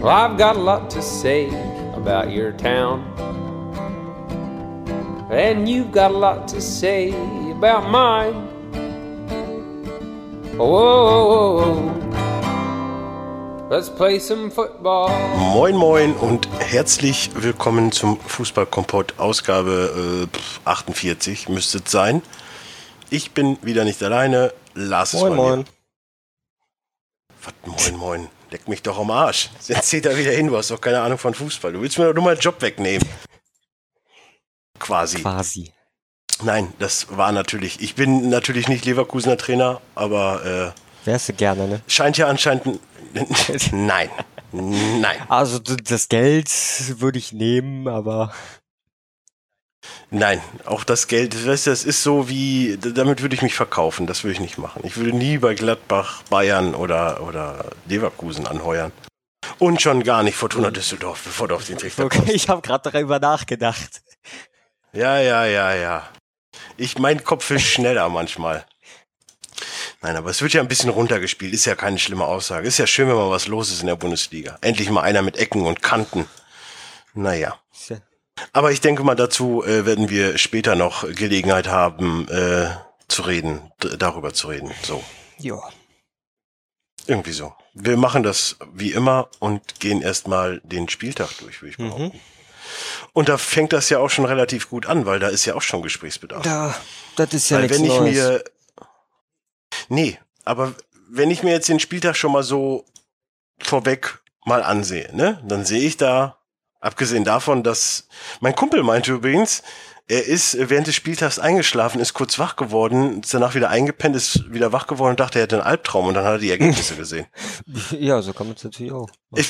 Well, I've got a lot to say about your town. And you've got a lot to say about mine. Whoa, let's play some football. Moin Moin und herzlich willkommen zum Fußballkompott Ausgabe äh, 48 müsste es sein. Ich bin wieder nicht alleine, Lars ist Moin, bei moin. mir. Was, moin Moin, leck mich doch am Arsch. Jetzt zieht er wieder hin, du hast doch keine Ahnung von Fußball. Du willst mir doch nur meinen Job wegnehmen. Quasi. Quasi. Nein, das war natürlich, ich bin natürlich nicht Leverkusener Trainer, aber Wärst du gerne, ne? äh, scheint ja anscheinend, nein, nein. Also das Geld würde ich nehmen, aber Nein, auch das Geld, weißt du, das ist so wie, damit würde ich mich verkaufen, das würde ich nicht machen. Ich würde nie bei Gladbach, Bayern oder, oder Leverkusen anheuern. Und schon gar nicht Fortuna Düsseldorf, bevor du auf den Trichter okay, kommst. ich habe gerade darüber nachgedacht. Ja, ja, ja, ja. Ich, mein Kopf ist schneller manchmal. Nein, aber es wird ja ein bisschen runtergespielt, ist ja keine schlimme Aussage. Ist ja schön, wenn mal was los ist in der Bundesliga. Endlich mal einer mit Ecken und Kanten. Naja. Aber ich denke mal, dazu äh, werden wir später noch Gelegenheit haben, äh, zu reden, darüber zu reden. So, Ja. irgendwie so. Wir machen das wie immer und gehen erstmal den Spieltag durch, würde ich Mhm. behaupten. Und da fängt das ja auch schon relativ gut an, weil da ist ja auch schon Gesprächsbedarf. Da, das ist ja weil wenn ich Neues. mir. Nee, aber wenn ich mir jetzt den Spieltag schon mal so vorweg mal ansehe, ne, dann sehe ich da, abgesehen davon, dass mein Kumpel meinte übrigens, er ist während des Spieltags eingeschlafen, ist kurz wach geworden, ist danach wieder eingepennt, ist wieder wach geworden und dachte, er hätte einen Albtraum und dann hat er die Ergebnisse gesehen. ja, so kann man es natürlich auch. machen. Ich,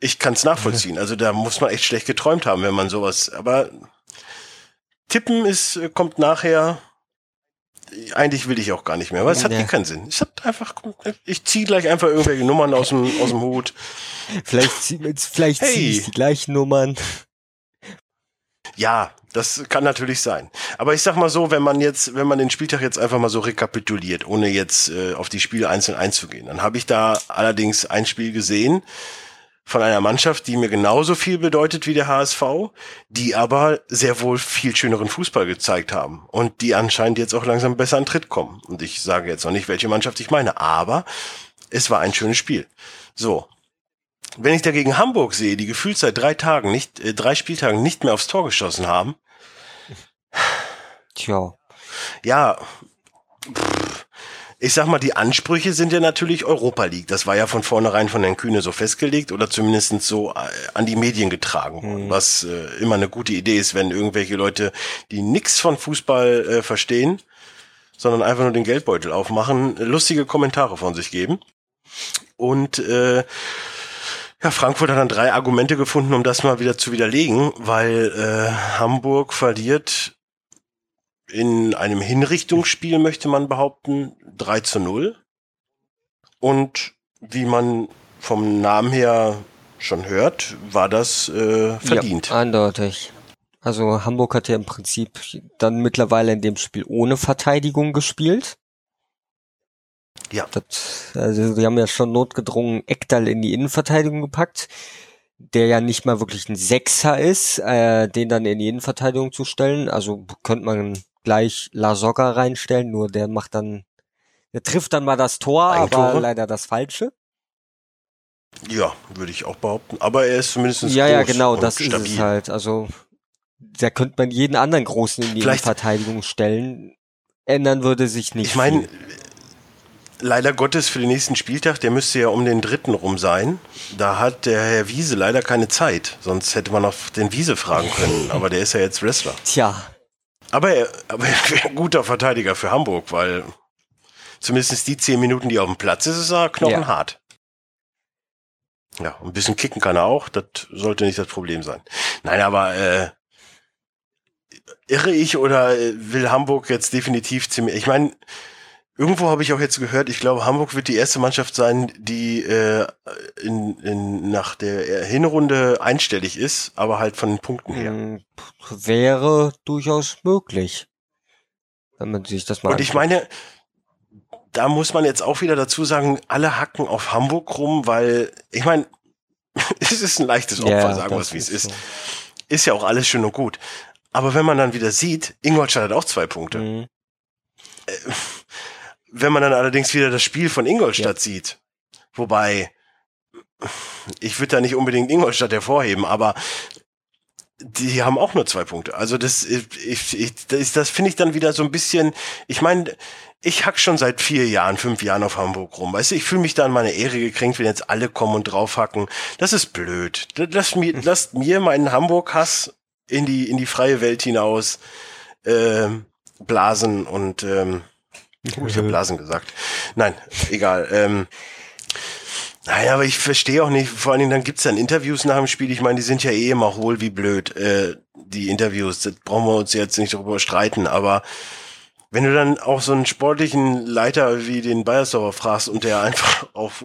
ich kann es nachvollziehen. Also da muss man echt schlecht geträumt haben, wenn man sowas. Aber Tippen ist, äh, kommt nachher. Eigentlich will ich auch gar nicht mehr, weil es hat Ja. keinen Sinn. Es hat einfach, ich ziehe gleich einfach irgendwelche Nummern aus dem, aus dem Hut. Vielleicht, zieh- vielleicht Hey. ziehe ich die gleichen Nummern. Ja, das kann natürlich sein. Aber ich sag mal so, wenn man jetzt, wenn man den Spieltag jetzt einfach mal so rekapituliert, ohne jetzt äh, auf die Spiele einzeln einzugehen, dann habe ich da allerdings ein Spiel gesehen von einer Mannschaft, die mir genauso viel bedeutet wie der HSV, die aber sehr wohl viel schöneren Fußball gezeigt haben und die anscheinend jetzt auch langsam besser an Tritt kommen. Und ich sage jetzt noch nicht, welche Mannschaft ich meine, aber es war ein schönes Spiel. So. Wenn ich dagegen Hamburg sehe, die gefühlt seit drei Tagen nicht, äh, drei Spieltagen nicht mehr aufs Tor geschossen haben, Tja. ja, pff, ich sag mal, die Ansprüche sind ja natürlich Europa League. Das war ja von vornherein von Herrn Kühne so festgelegt oder zumindest so äh, an die Medien getragen worden, Mhm. was äh, immer eine gute Idee ist, wenn irgendwelche Leute, die nix von Fußball äh, verstehen, sondern einfach nur den Geldbeutel aufmachen, lustige Kommentare von sich geben. Und äh, ja, Frankfurt hat dann drei Argumente gefunden, um das mal wieder zu widerlegen, weil äh, Hamburg verliert in einem Hinrichtungsspiel, möchte man behaupten, 3 zu 0. Und wie man vom Namen her schon hört, war das äh, verdient. Ja, eindeutig. Also Hamburg hat ja im Prinzip dann mittlerweile in dem Spiel ohne Verteidigung gespielt. Ja. Das, also die haben ja schon notgedrungen Ekdal in die Innenverteidigung gepackt, der ja nicht mal wirklich ein Sechser ist, äh, den dann in die Innenverteidigung zu stellen. Also könnte man gleich La Soga reinstellen, nur der macht dann, der trifft dann mal das Tor, Eigentore? aber leider das Falsche. Ja, würde ich auch behaupten. Aber er ist zumindest Ja, ja, groß genau, und das stabil. ist es halt. Also da könnte man jeden anderen Großen in die Vielleicht- Verteidigung stellen. Ändern würde sich nicht. Ich meine, leider Gottes für den nächsten Spieltag, der müsste ja um den dritten rum sein. Da hat der Herr Wiese leider keine Zeit. Sonst hätte man auf den Wiese fragen können. Aber der ist ja jetzt Wrestler. Tja, Aber er, aber er wäre ein guter Verteidiger für Hamburg, weil zumindest die zehn Minuten, die er auf dem Platz ist, ist er knochenhart. Ja, ein bisschen kicken kann er auch, das sollte nicht das Problem sein. Nein, aber äh, irre ich oder äh, will Hamburg jetzt definitiv ziemlich. Ich meine, irgendwo habe ich auch jetzt gehört, ich glaube, Hamburg wird die erste Mannschaft sein, die äh, in, in, nach der Hinrunde einstellig ist, aber halt von den Punkten her. mh, wäre durchaus möglich. Wenn man sich das mal Und ich meine, da muss man jetzt auch wieder dazu sagen, alle hacken auf Hamburg rum, weil, ich meine, es ist ein leichtes Opfer, Ja, sagen wir es, wie es ist ist. so. Ist ja auch alles schön und gut. Aber wenn man dann wieder sieht, Ingolstadt hat auch zwei Punkte. Mhm. Wenn man dann allerdings wieder das Spiel von Ingolstadt sieht, wobei ich würde da nicht unbedingt Ingolstadt hervorheben, aber die haben auch nur zwei Punkte. Also das, ich, ich, das, das finde ich dann wieder so ein bisschen, ich meine, ich hack schon seit vier Jahren, fünf Jahren auf Hamburg rum. Weißt du, ich fühle mich da an meine Ehre gekränkt, wenn jetzt alle kommen und draufhacken. Das ist blöd. Lasst mir, lasst mir meinen Hamburg-Hass in die, in die freie Welt hinaus ähm, blasen und ähm, oh, ich habe blasen gesagt. Nein, egal. Ähm, Nein, aber ich verstehe auch nicht, vor allen Dingen dann gibt's dann Interviews nach dem Spiel. Ich meine, die sind ja eh immer hohl wie blöd, äh, die Interviews. Das brauchen wir uns jetzt nicht darüber streiten, aber wenn du dann auch so einen sportlichen Leiter wie den Bayersdorfer fragst und der einfach auf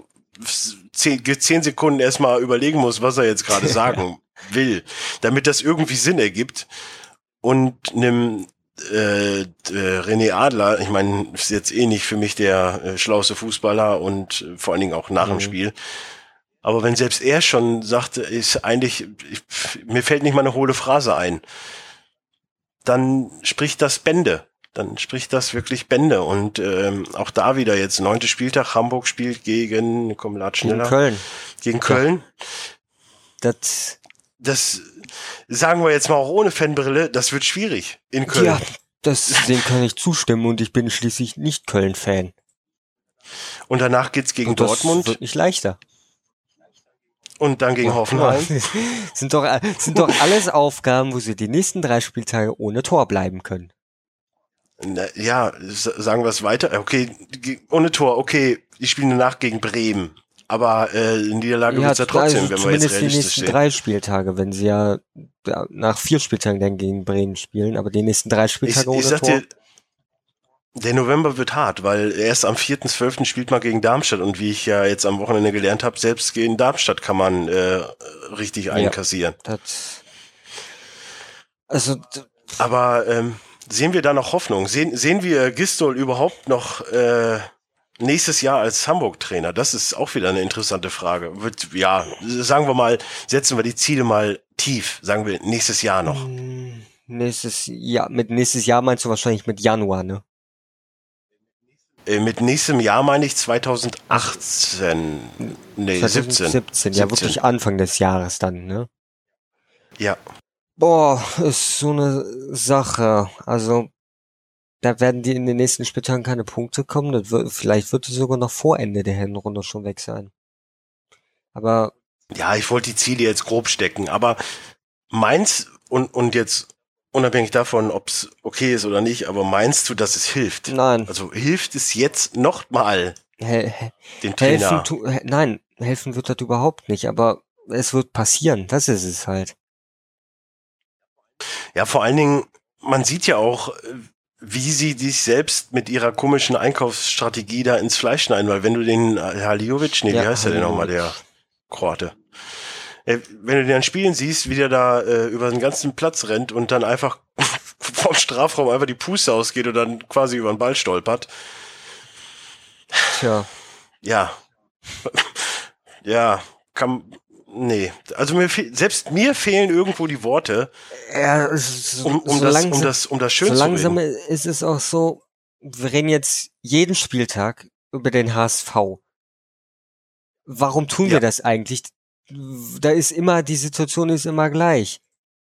zehn, zehn Sekunden erstmal überlegen muss, was er jetzt gerade sagen will, damit das irgendwie Sinn ergibt und nimm äh, äh, René Adler, ich meine, ist jetzt eh nicht für mich der äh, schlauste Fußballer und äh, vor allen Dingen auch nach dem Mhm. Spiel. Aber wenn selbst er schon sagte, ist eigentlich, ich, mir fällt nicht mal eine hohle Phrase ein, dann spricht das Bände. Dann spricht das wirklich Bände. Und ähm, auch da wieder jetzt neunte Spieltag, Hamburg spielt gegen, komm, lad Gegen schneller, Köln. gegen Köln. Das, Das sagen wir jetzt mal auch ohne Fanbrille, das wird schwierig in Köln. ja, das, dem kann ich zustimmen und ich bin schließlich nicht Köln-Fan. Und danach geht's gegen Und das Dortmund wird nicht leichter. und dann gegen Hoffenheim. sind doch, sind doch alles Aufgaben, wo sie die nächsten drei Spieltage ohne Tor bleiben können. Na, ja, sagen wir es weiter. Okay, ohne Tor, okay, die spielen danach gegen Bremen. Aber äh, Niederlage wird's ja trotzdem, also wenn wir jetzt zumindest die realistisch nächsten sehen. drei Spieltage, wenn sie ja, ja nach vier Spieltagen dann gegen Bremen spielen, aber die nächsten drei Ich, Spieltage ich ohne sag Tor. dir, der November wird hart, weil erst am 4.12. spielt man gegen Darmstadt und wie ich ja jetzt am Wochenende gelernt habe, selbst gegen Darmstadt kann man äh, richtig einkassieren. das, also Aber ähm, sehen wir da noch Hoffnung? Sehen, sehen wir Gistol überhaupt noch äh, nächstes Jahr als Hamburg-Trainer? Das ist auch wieder eine interessante Frage. Wird, ja, sagen wir mal, setzen wir die Ziele mal tief. Sagen wir nächstes Jahr noch. mh, nächstes Jahr, mit nächstes Jahr meinst du wahrscheinlich mit Januar, ne? Äh, mit nächstem Jahr meine ich 2018. Nee, 17. 17, ja wirklich Anfang des Jahres dann, ne? Ja. Boah, ist so eine Sache. Also, da werden die in den nächsten Spieltagen keine Punkte kommen. Das wird, vielleicht wird es sogar noch vor Ende der Hinrunde schon weg sein. Aber Ja, ich wollte die Ziele jetzt grob stecken, aber meins und, und jetzt unabhängig davon, ob es okay ist oder nicht, aber meinst du, dass es hilft? nein, Also hilft es jetzt noch mal hel dem Trainer? helfen, he- nein, helfen wird das überhaupt nicht. Aber es wird passieren. Das ist es halt. Ja, vor allen Dingen, man sieht ja auch, äh, wie sie sich selbst mit ihrer komischen Einkaufsstrategie da ins Fleisch schneiden, weil wenn du den äh, Haliovic, nee, wie Ja, heißt der denn nochmal, der. Kroate? Äh, Wenn du den an Spielen siehst, wie der da äh, über den ganzen Platz rennt und dann einfach vom Strafraum einfach die Puste ausgeht und dann quasi über den Ball stolpert. Tja, Ja. ja, kann, nee. Also mir selbst mir fehlen irgendwo die Worte, ja, ist um, um, so das, langsam, um das, um das schön so zu langsam reden. ist es auch so, wir reden jetzt jeden Spieltag über den HSV. Warum tun Ja. wir das eigentlich? Da ist immer, die Situation ist immer gleich.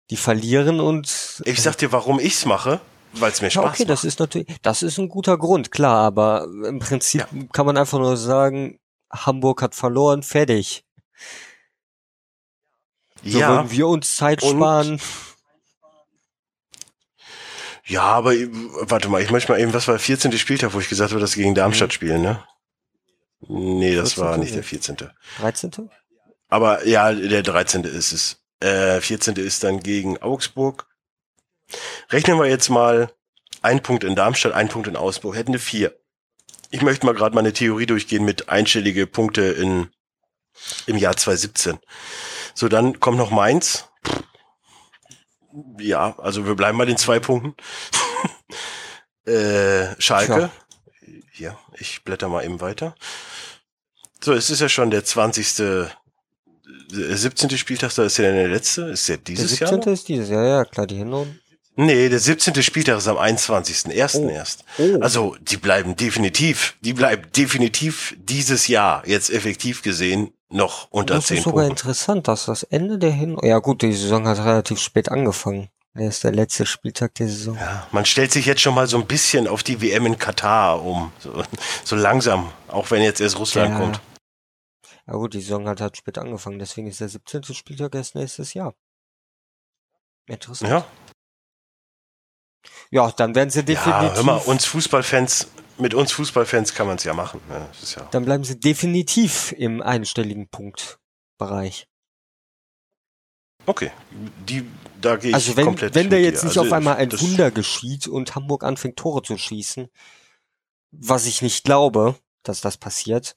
Die verlieren und Ich sag dir, warum ich's mache, weil es mir ja, Spaß okay, das macht. ist natürlich, das ist ein guter Grund, klar, aber im Prinzip kann man einfach nur sagen, Hamburg hat verloren, fertig. So ja, würden wir uns Zeit Und- sparen. ja, aber warte mal, ich möchte mal eben, was war der 14. Spieltag, wo ich gesagt habe, dass sie gegen Darmstadt spielen, ne? Nee, das 14. war nicht der nicht. 14. 13. Aber ja, der 13. ist es. Äh, 14. ist dann gegen Augsburg. Rechnen wir jetzt mal ein Punkt in Darmstadt, ein Punkt in Augsburg. Hätten wir vier. Ich möchte mal gerade meine Theorie durchgehen mit einstellige Punkte in, im Jahr 2017. So, dann kommt noch Mainz. Ja, also wir bleiben bei den zwei Punkten. äh, Schalke. Hier, ich blätter mal eben weiter. So, es ist ja schon der 20. 17. Spieltag, da ist ja der letzte. Ist der Der dieses Jahr? 17. noch? ist dieses Jahr, ja klar, die Hinrunde. Nee, der 17. Spieltag ist am 21.01. Oh. erst. Oh. Also, die bleiben definitiv, die bleiben definitiv dieses Jahr, jetzt effektiv gesehen, noch unter Das 10 ist sogar Punkten. interessant, dass das Ende der Hin... Ja gut, die Saison hat relativ spät angefangen. Der ist der letzte Spieltag der Saison. Ja, man stellt sich jetzt schon mal so ein bisschen auf die WM in Katar um. So, so langsam, auch wenn jetzt erst Russland Ja. kommt. Ja gut, die Saison hat halt spät angefangen, deswegen ist der 17. Spieltag erst nächstes Jahr. Interessant. Ja, Ja, dann werden sie definitiv... ja hör mal, uns Fußballfans, mit uns Fußballfans kann man es ja machen. Ist ja, Dann bleiben sie definitiv im einstelligen Punktbereich. okay, die, da gehe ich Also wenn, komplett wenn da jetzt dir. nicht Also auf einmal ein Wunder geschieht und Hamburg anfängt Tore zu schießen, was ich nicht glaube, dass das passiert.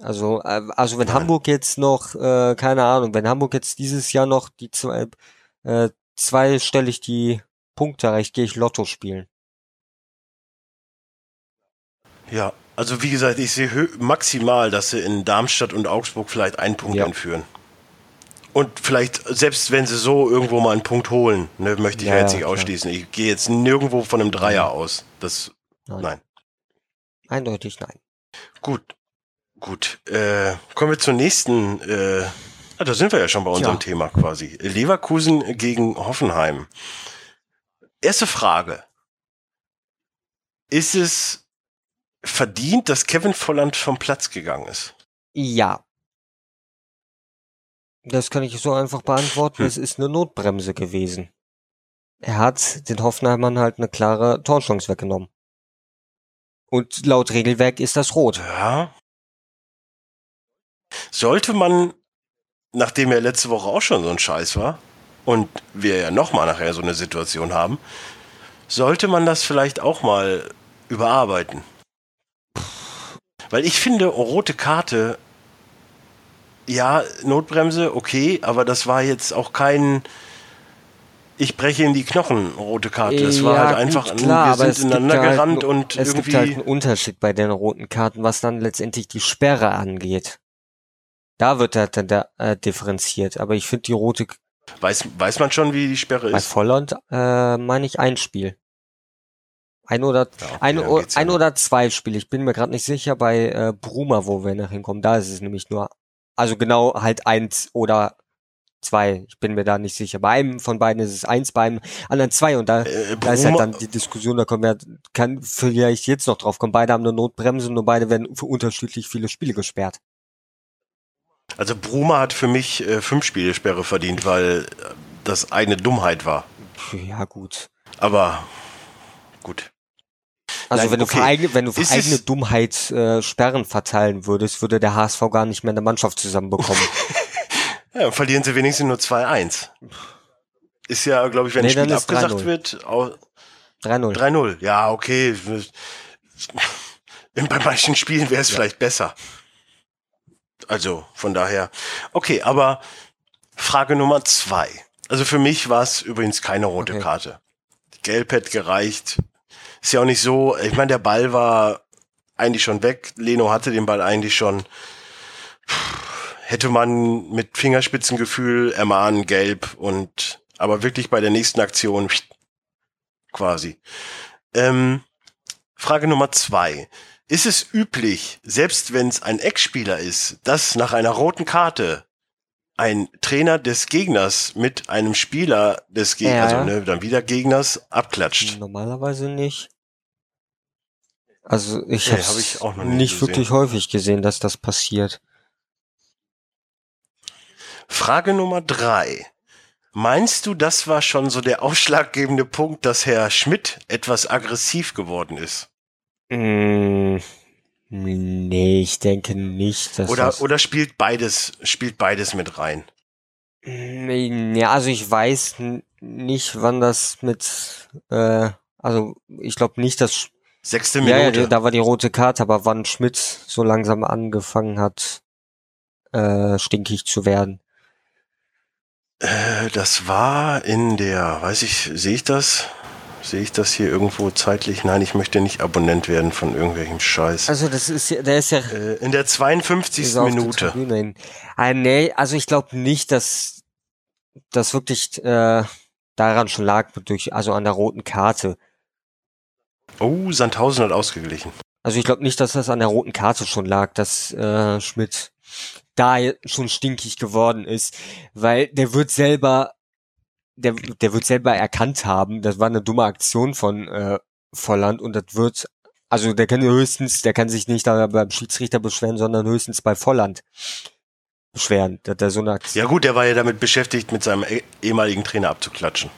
Also, äh, also wenn Nein. Hamburg jetzt noch, äh, keine Ahnung, wenn Hamburg jetzt dieses Jahr noch die zwei, äh, zweistellig die Punkte erreicht, gehe ich Lotto spielen. Ja, also wie gesagt, ich sehe maximal, dass sie in Darmstadt und Augsburg vielleicht einen Punkt Ja. entführen. Und vielleicht, selbst wenn sie so irgendwo mal einen Punkt holen, ne, möchte ich Ja, ja, jetzt ja, nicht klar. ausschließen. Ich gehe jetzt nirgendwo von einem Dreier aus. Das, Nein. nein. Eindeutig nein. Gut, gut. Äh, kommen wir zur nächsten. Äh, ah, da sind wir ja schon bei unserem Tja. Thema quasi. Leverkusen gegen Hoffenheim. Erste Frage. Ist es verdient, dass Kevin Volland vom Platz gegangen ist? Ja. Das kann ich so einfach beantworten. Hm. Es ist eine Notbremse gewesen. Er hat den Hoffenheimern halt eine klare Torchance weggenommen. Und laut Regelwerk ist das rot. Ja. Sollte man, nachdem er letzte Woche auch schon so ein Scheiß war und wir ja nochmal nachher so eine Situation haben, sollte man das vielleicht auch mal überarbeiten. Weil ich finde, rote Karte, ja, Notbremse, okay, aber das war jetzt auch kein, ich breche in die Knochen, rote Karte. Das war Ja, halt gut, einfach, klar, wir sind es gibt ineinander halt gerannt und Es irgendwie. gibt halt einen Unterschied bei den roten Karten, was dann letztendlich die Sperre angeht. Da wird halt dann da, äh, differenziert. Aber ich finde die rote Weiß, weiß man schon, wie die Sperre bei ist? Volland äh, meine ich ein Spiel. Ein oder Ja, okay, ein, ja ein oder zwei Spiele. Ich bin mir gerade nicht sicher bei äh, Bruma, wo wir nachher hinkommen. Da ist es nämlich nur, also genau halt eins oder zwei. Ich bin mir da nicht sicher. Bei einem von beiden ist es eins, beim anderen zwei. Und da, Äh, da ist halt dann die Diskussion, da kommen wir, kann vielleicht jetzt noch drauf kommen. Beide haben eine Notbremse, nur beide werden für unterschiedlich viele Spiele gesperrt. Also Bruma hat für mich äh, fünf Spiele Sperre verdient, weil das eine Dummheit war. Ja, gut. Aber gut. Also Nein, wenn du okay. für eigene, wenn du für Ist eigene Dummheit äh, Sperren verteilen würdest, würde der HSV gar nicht mehr eine Mannschaft zusammenbekommen. Ja, dann verlieren sie wenigstens nur 2-1. Ist ja, glaube ich, wenn Nee, ein Spiel abgesagt 3-0. wird, au- 3-0. 3-0. Ja, okay. Bei manchen Spielen wäre es vielleicht besser. Also von daher. Okay, aber Frage Nummer zwei. Also für mich war es übrigens keine rote Okay. Karte. Gelb hätte gereicht. Ist ja auch nicht so. Ich meine, der Ball war eigentlich schon weg. Leno hatte den Ball eigentlich schon. Hätte man mit Fingerspitzengefühl ermahnen, gelb und aber wirklich bei der nächsten Aktion quasi. Ähm, Frage Nummer zwei. Ist es üblich, selbst wenn es ein Ex-Spieler ist, dass nach einer roten Karte ein Trainer des Gegners mit einem Spieler des Gegners, Ja. also ne, dann wieder Gegners, abklatscht? Normalerweise nicht. Also ich Nee, habe hab ich auch noch nicht gesehen. wirklich häufig gesehen, dass das passiert. Frage Nummer drei. Meinst du, das war schon so der ausschlaggebende Punkt, dass Herr Schmidt etwas aggressiv geworden ist? Mm, nee, ich denke nicht, dass Oder, das... oder spielt beides, spielt beides mit rein? Ja, also ich weiß nicht, wann das mit... Äh, also ich glaube nicht, dass... Sechste Ja, ja, Minute. da war die rote Karte, aber wann Schmidt so langsam angefangen hat, äh, stinkig zu werden. Äh, das war in der, weiß ich, sehe ich das? Sehe ich das hier irgendwo zeitlich? Nein, ich möchte nicht Abonnent werden von irgendwelchem Scheiß. Also das ist ja, der ist ja Äh, in der 52. ist auf die Minute. Hin. Ah, nee, also ich glaube nicht, dass das wirklich äh, daran schon lag, durch, also an der roten Karte. Oh, Sandhausen hat ausgeglichen. Also ich glaube nicht, dass das an der roten Karte schon lag, dass äh, Schmidt da schon stinkig geworden ist, weil der wird selber, der, der wird selber erkannt haben, das war eine dumme Aktion von äh, Volland und das wird, also der kann höchstens, der kann sich nicht da beim Schiedsrichter beschweren, sondern höchstens bei Volland beschweren, dass der so eine Aktion. Ja gut, der war ja damit beschäftigt, mit seinem eh- ehemaligen Trainer abzuklatschen.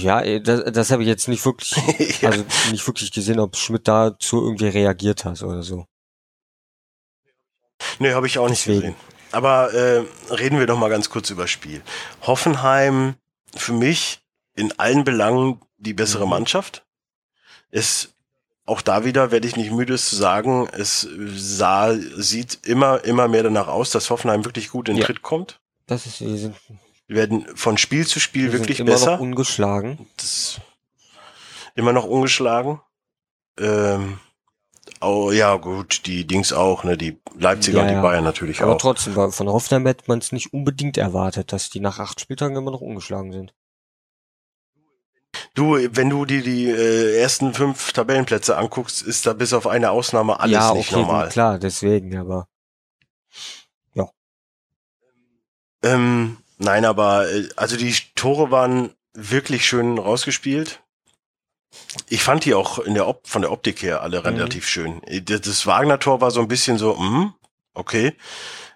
Ja, äh, das, das habe ich jetzt nicht wirklich, Ja. also nicht wirklich gesehen, ob Schmidt dazu irgendwie reagiert hat oder so. Nee, habe ich auch nicht Deswegen. gesehen. Aber äh, reden wir doch mal ganz kurz über Spiel. Hoffenheim für mich in allen Belangen die bessere Mhm. Mannschaft. Es auch da wieder werde ich nicht müde es zu sagen, es sah, sieht immer, immer mehr danach aus, dass Hoffenheim wirklich gut in den Ja. Tritt kommt. Das ist, wir sind, Wir werden von Spiel zu Spiel wir wirklich sind immer besser. noch ungeschlagen. das immer noch ungeschlagen. Ähm, oh, ja, gut, die Dings auch, ne? Die Leipziger Ja, und die ja. Bayern natürlich Aber auch. trotzdem, weil von Hoffenheim hätte man es nicht unbedingt erwartet, dass die nach acht Spieltagen immer noch ungeschlagen sind. Du, wenn du dir die äh, ersten fünf Tabellenplätze anguckst, ist da bis auf eine Ausnahme alles ja, nicht okay, normal. gut, klar, deswegen, aber Ähm, nein, aber äh, also die Tore waren wirklich schön rausgespielt. Ich fand die auch in der Op von der Optik her alle Mhm. relativ schön. Äh, Das Wagner-Tor war so ein bisschen so, hm, okay.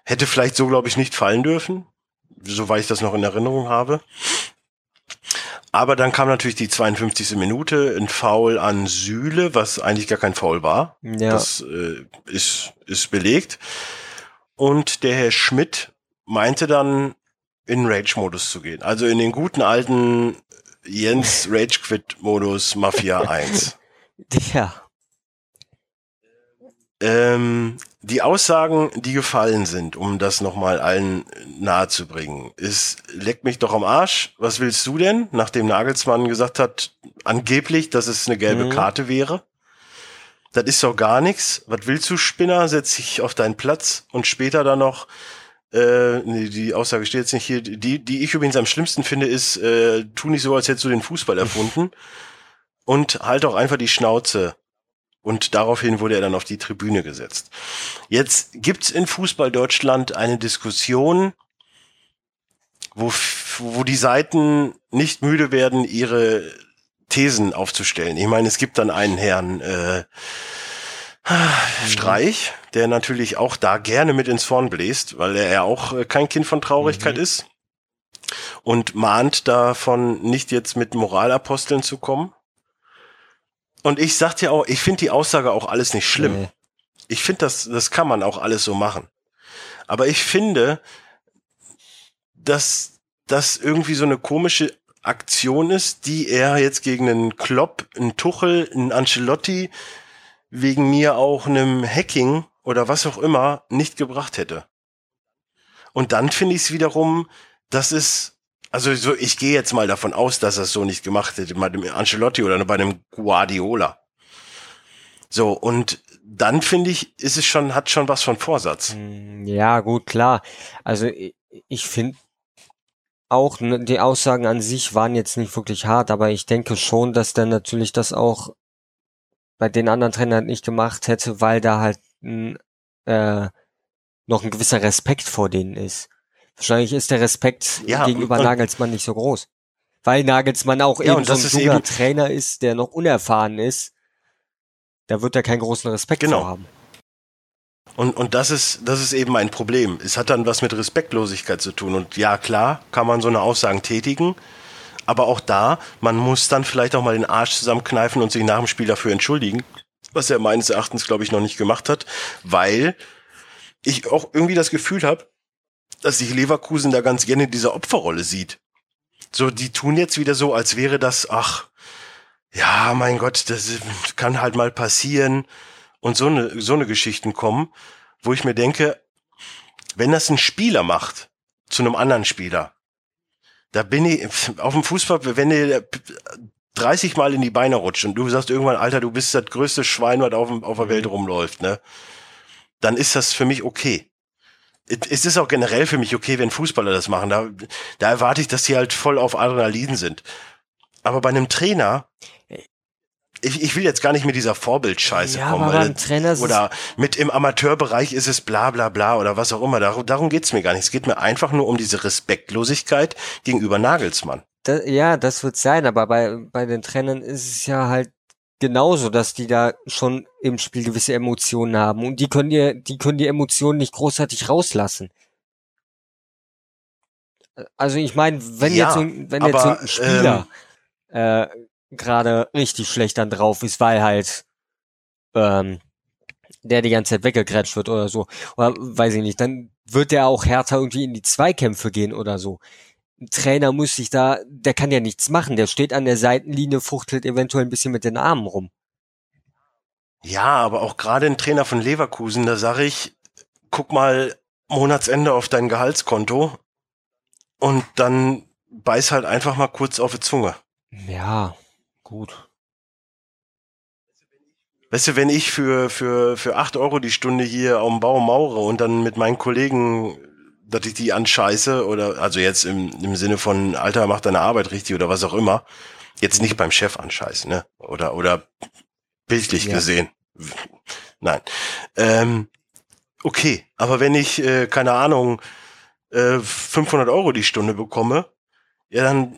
Hätte vielleicht so, glaube ich, nicht fallen dürfen, soweit ich das noch in Erinnerung habe. Aber dann kam natürlich die 52. Minute, ein Foul an Süle, was eigentlich gar kein Foul war. ja, Das äh, ist, ist belegt. Und der Herr Schmidt meinte dann, in Rage-Modus zu gehen. Also in den guten alten Jens Rage-Quit-Modus Mafia 1. ja, Ähm, die Aussagen, die gefallen sind, um das nochmal allen nahezubringen, ist, leck mich doch am Arsch. Was willst du denn? Nachdem Nagelsmann gesagt hat, angeblich, dass es eine gelbe Mhm. Karte wäre. Das ist doch gar nichts. Was willst du, Spinner? Setz dich auf deinen Platz und später dann noch, äh, nee, die Aussage steht jetzt nicht hier, die, die ich übrigens am schlimmsten finde, ist, äh, tu nicht so, als hättest du den Fußball erfunden und halt auch einfach die Schnauze. Und daraufhin wurde er dann auf die Tribüne gesetzt. Jetzt gibt's in Fußball Deutschland eine Diskussion, wo, wo die Seiten nicht müde werden, ihre Thesen aufzustellen. Ich meine, es gibt dann einen Herrn äh, Streich, der natürlich auch da gerne mit ins Vorn bläst, weil er ja auch äh, kein Kind von Traurigkeit Mhm. ist und mahnt davon, nicht jetzt mit Moralaposteln zu kommen. Und ich sag dir auch, ich finde die Aussage auch alles nicht schlimm. nee. Ich finde, das, das kann man auch alles so machen. Aber ich finde, dass das irgendwie so eine komische Aktion ist, die er jetzt gegen einen Klopp, einen Tuchel, einen Ancelotti, wegen mir auch einem Hacking oder was auch immer nicht gebracht hätte. Und dann finde ich es wiederum, das ist, also so, ich gehe jetzt mal davon aus, dass er es so nicht gemacht hätte, bei dem Ancelotti oder bei dem Guardiola. So, und dann finde ich, ist es schon, hat schon was von Vorsatz. Mm, Ja, gut, klar. Also ich, ich finde auch, ne, die Aussagen an sich waren jetzt nicht wirklich hart, aber ich denke schon, dass der natürlich das auch bei den anderen Trainern nicht gemacht hätte, weil da halt ein, äh, noch ein gewisser Respekt vor denen ist. Wahrscheinlich ist der Respekt Ja, gegenüber und- Nagelsmann nicht so groß. Weil Nagelsmann auch Ja, eben so ein junger Trainer ist, der noch unerfahren ist. Da wird er keinen großen Respekt Genau. vor haben. Und, und das ist, das ist eben ein Problem. Es hat dann was mit Respektlosigkeit zu tun. Und ja, klar, kann man so eine Aussagen tätigen. Aber auch da, man muss dann vielleicht auch mal den Arsch zusammenkneifen und sich nach dem Spiel dafür entschuldigen. Was er meines Erachtens, glaube ich, noch nicht gemacht hat. Weil ich auch irgendwie das Gefühl habe, dass sich Leverkusen da ganz gerne in dieser Opferrolle sieht. So, die tun jetzt wieder so, als wäre das, ach, ja, mein Gott, das kann halt mal passieren und so eine, so eine Geschichten kommen, wo ich mir denke, wenn das ein Spieler macht zu einem anderen Spieler, da bin ich auf dem Fußball, wenn der, 30 Mal in die Beine rutscht und du sagst irgendwann, Alter, du bist das größte Schwein, was auf, auf der Welt Mhm. rumläuft, ne? Dann ist das für mich okay. Es ist auch generell für mich okay, wenn Fußballer das machen. Da, da erwarte ich, dass die halt voll auf Adrenalin sind. Aber bei einem Trainer, ich, ich will jetzt gar nicht mit dieser Vorbildscheiße Ja, kommen. aber beim Trainer oder mit im Amateurbereich ist es bla bla bla oder was auch immer. Darum, darum geht's mir gar nicht. Es geht mir einfach nur um diese Respektlosigkeit gegenüber Nagelsmann. Da, ja, das wird sein, aber bei, bei den Trainern ist es ja halt genauso, dass die da schon im Spiel gewisse Emotionen haben und die können dir, die können die Emotionen nicht großartig rauslassen. Also ich meine, wenn Ja, jetzt so, ein- wenn jetzt so aber, ein Spieler äh, gerade richtig schlecht dann drauf ist, weil halt ähm, der die ganze Zeit weggegrätscht wird oder so, oder weiß ich nicht, dann wird der auch härter irgendwie in die Zweikämpfe gehen oder so. Ein Trainer muss sich da, der kann ja nichts machen, der steht an der Seitenlinie, fuchtelt eventuell ein bisschen mit den Armen rum. Ja, aber auch gerade ein Trainer von Leverkusen, da sage ich, guck mal Monatsende auf dein Gehaltskonto und dann beiß halt einfach mal kurz auf die Zunge. Ja, gut. Weißt du, wenn ich für, für, für acht Euro die Stunde hier am Bau maure und dann mit meinen Kollegen, dass ich die anscheiße oder, also jetzt im, im Sinne von, Alter, mach deine Arbeit richtig oder was auch immer, jetzt nicht beim Chef anscheißen, ne? Oder, oder bildlich Ja. gesehen. Nein. Ähm, okay, aber wenn ich, äh, keine Ahnung, äh, 500 Euro die Stunde bekomme, ja, dann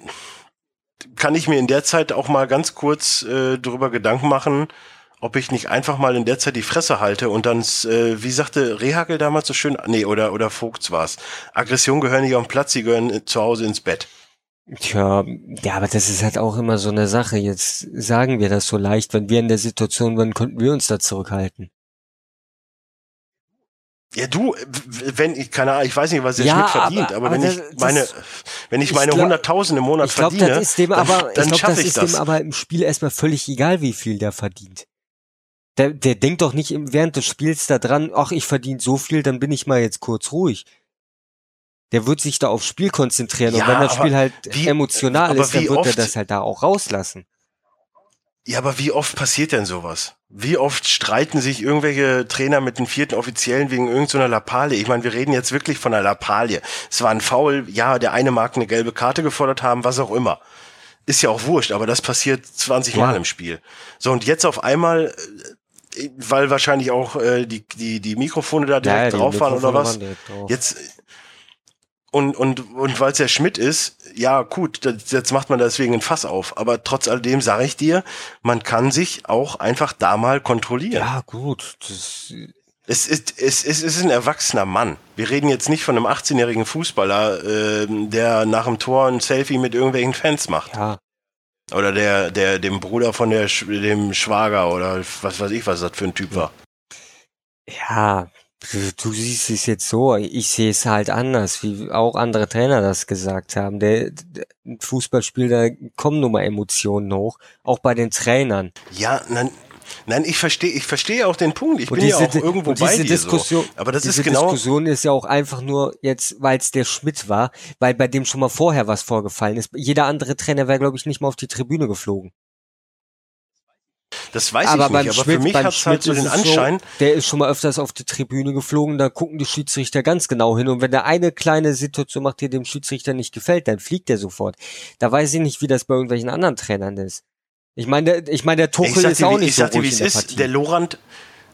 kann ich mir in der Zeit auch mal ganz kurz äh, darüber Gedanken machen, ob ich nicht einfach mal in der Zeit die Fresse halte und dann, äh, wie sagte Rehagel damals so schön, nee, oder, oder Vogts war's. Aggression gehören nicht auf den Platz, sie gehören äh, zu Hause ins Bett. Tja, ja, aber das ist halt auch immer so eine Sache. Jetzt sagen wir das so leicht. Wenn wir in der Situation waren, konnten wir uns da zurückhalten. Ja, du, wenn ich, keine Ahnung, ich weiß nicht, was der Ja, Schmidt verdient, aber- aber, wenn das- ich das- meine, wenn ich ich meine glaub- 100.000 im Monat Ich glaube, verdiene, das ist dem dann, aber, ich dann glaube, schaffe das ich ist das. dem aber im Spiel erstmal völlig egal, wie viel der verdient. Der, der denkt doch nicht während des Spiels da dran, ach, ich verdiene so viel, dann bin ich mal jetzt kurz ruhig. Der wird sich da aufs Spiel konzentrieren Ja, und wenn das Spiel halt wie- emotional aber ist, dann wird er oft- das halt da auch rauslassen. Ja, aber wie oft passiert denn sowas? Wie oft streiten sich irgendwelche Trainer mit den vierten Offiziellen wegen irgendeiner Lappalie? Ich meine, wir reden jetzt wirklich von einer Lappalie. Es war ein Foul, ja, der eine mag eine gelbe Karte gefordert haben, was auch immer. Ist ja auch wurscht, aber das passiert 20 Ja. Mal im Spiel. So, und jetzt auf einmal, äh, weil wahrscheinlich auch äh, die, die, die Mikrofone da direkt die drauf waren oder was, waren. Jetzt und und und weil es der Schmidt ist, ja gut, das, jetzt macht man deswegen ein Fass auf. Aber trotz alledem sage ich dir, man kann sich auch einfach da mal kontrollieren. Ja, gut. Das, Es ist es, es ist ein erwachsener Mann. Wir reden jetzt nicht von einem 18-jährigen Fußballer, ähm, der nach dem Tor ein Selfie mit irgendwelchen Fans macht ja, oder der der dem Bruder von der dem Schwager oder was weiß ich, was das für ein Typ war. ja, du, siehst es jetzt so, ich sehe es halt anders, wie auch andere Trainer das gesagt haben. Der, der ein Fußballspiel, da kommen nun mal Emotionen hoch, auch bei den Trainern. Ja, nein, nein, ich verstehe, ich verstehe auch den Punkt. Ich Und bin ja auch diese- irgendwo und bei diese dir Diskussion, so. Aber das diese ist genau Diskussion ist ja auch einfach nur jetzt, weil es der Schmidt war, weil bei dem schon mal vorher was vorgefallen ist. Jeder andere Trainer wäre, glaube ich, nicht mal auf die Tribüne geflogen. Das weiß aber ich nicht, aber Schmidt, für mich hat es halt so den Anschein, so, der ist schon mal öfters auf die Tribüne geflogen, da gucken die Schiedsrichter ganz genau hin und wenn der eine kleine Situation macht, die dem Schiedsrichter nicht gefällt, dann fliegt er sofort. Da weiß ich nicht, wie das bei irgendwelchen anderen Trainern ist. Ich meine, der, ich meine, der Tuchel ist dir, auch nicht ich so sag dir, wie es ist. Der Lorand,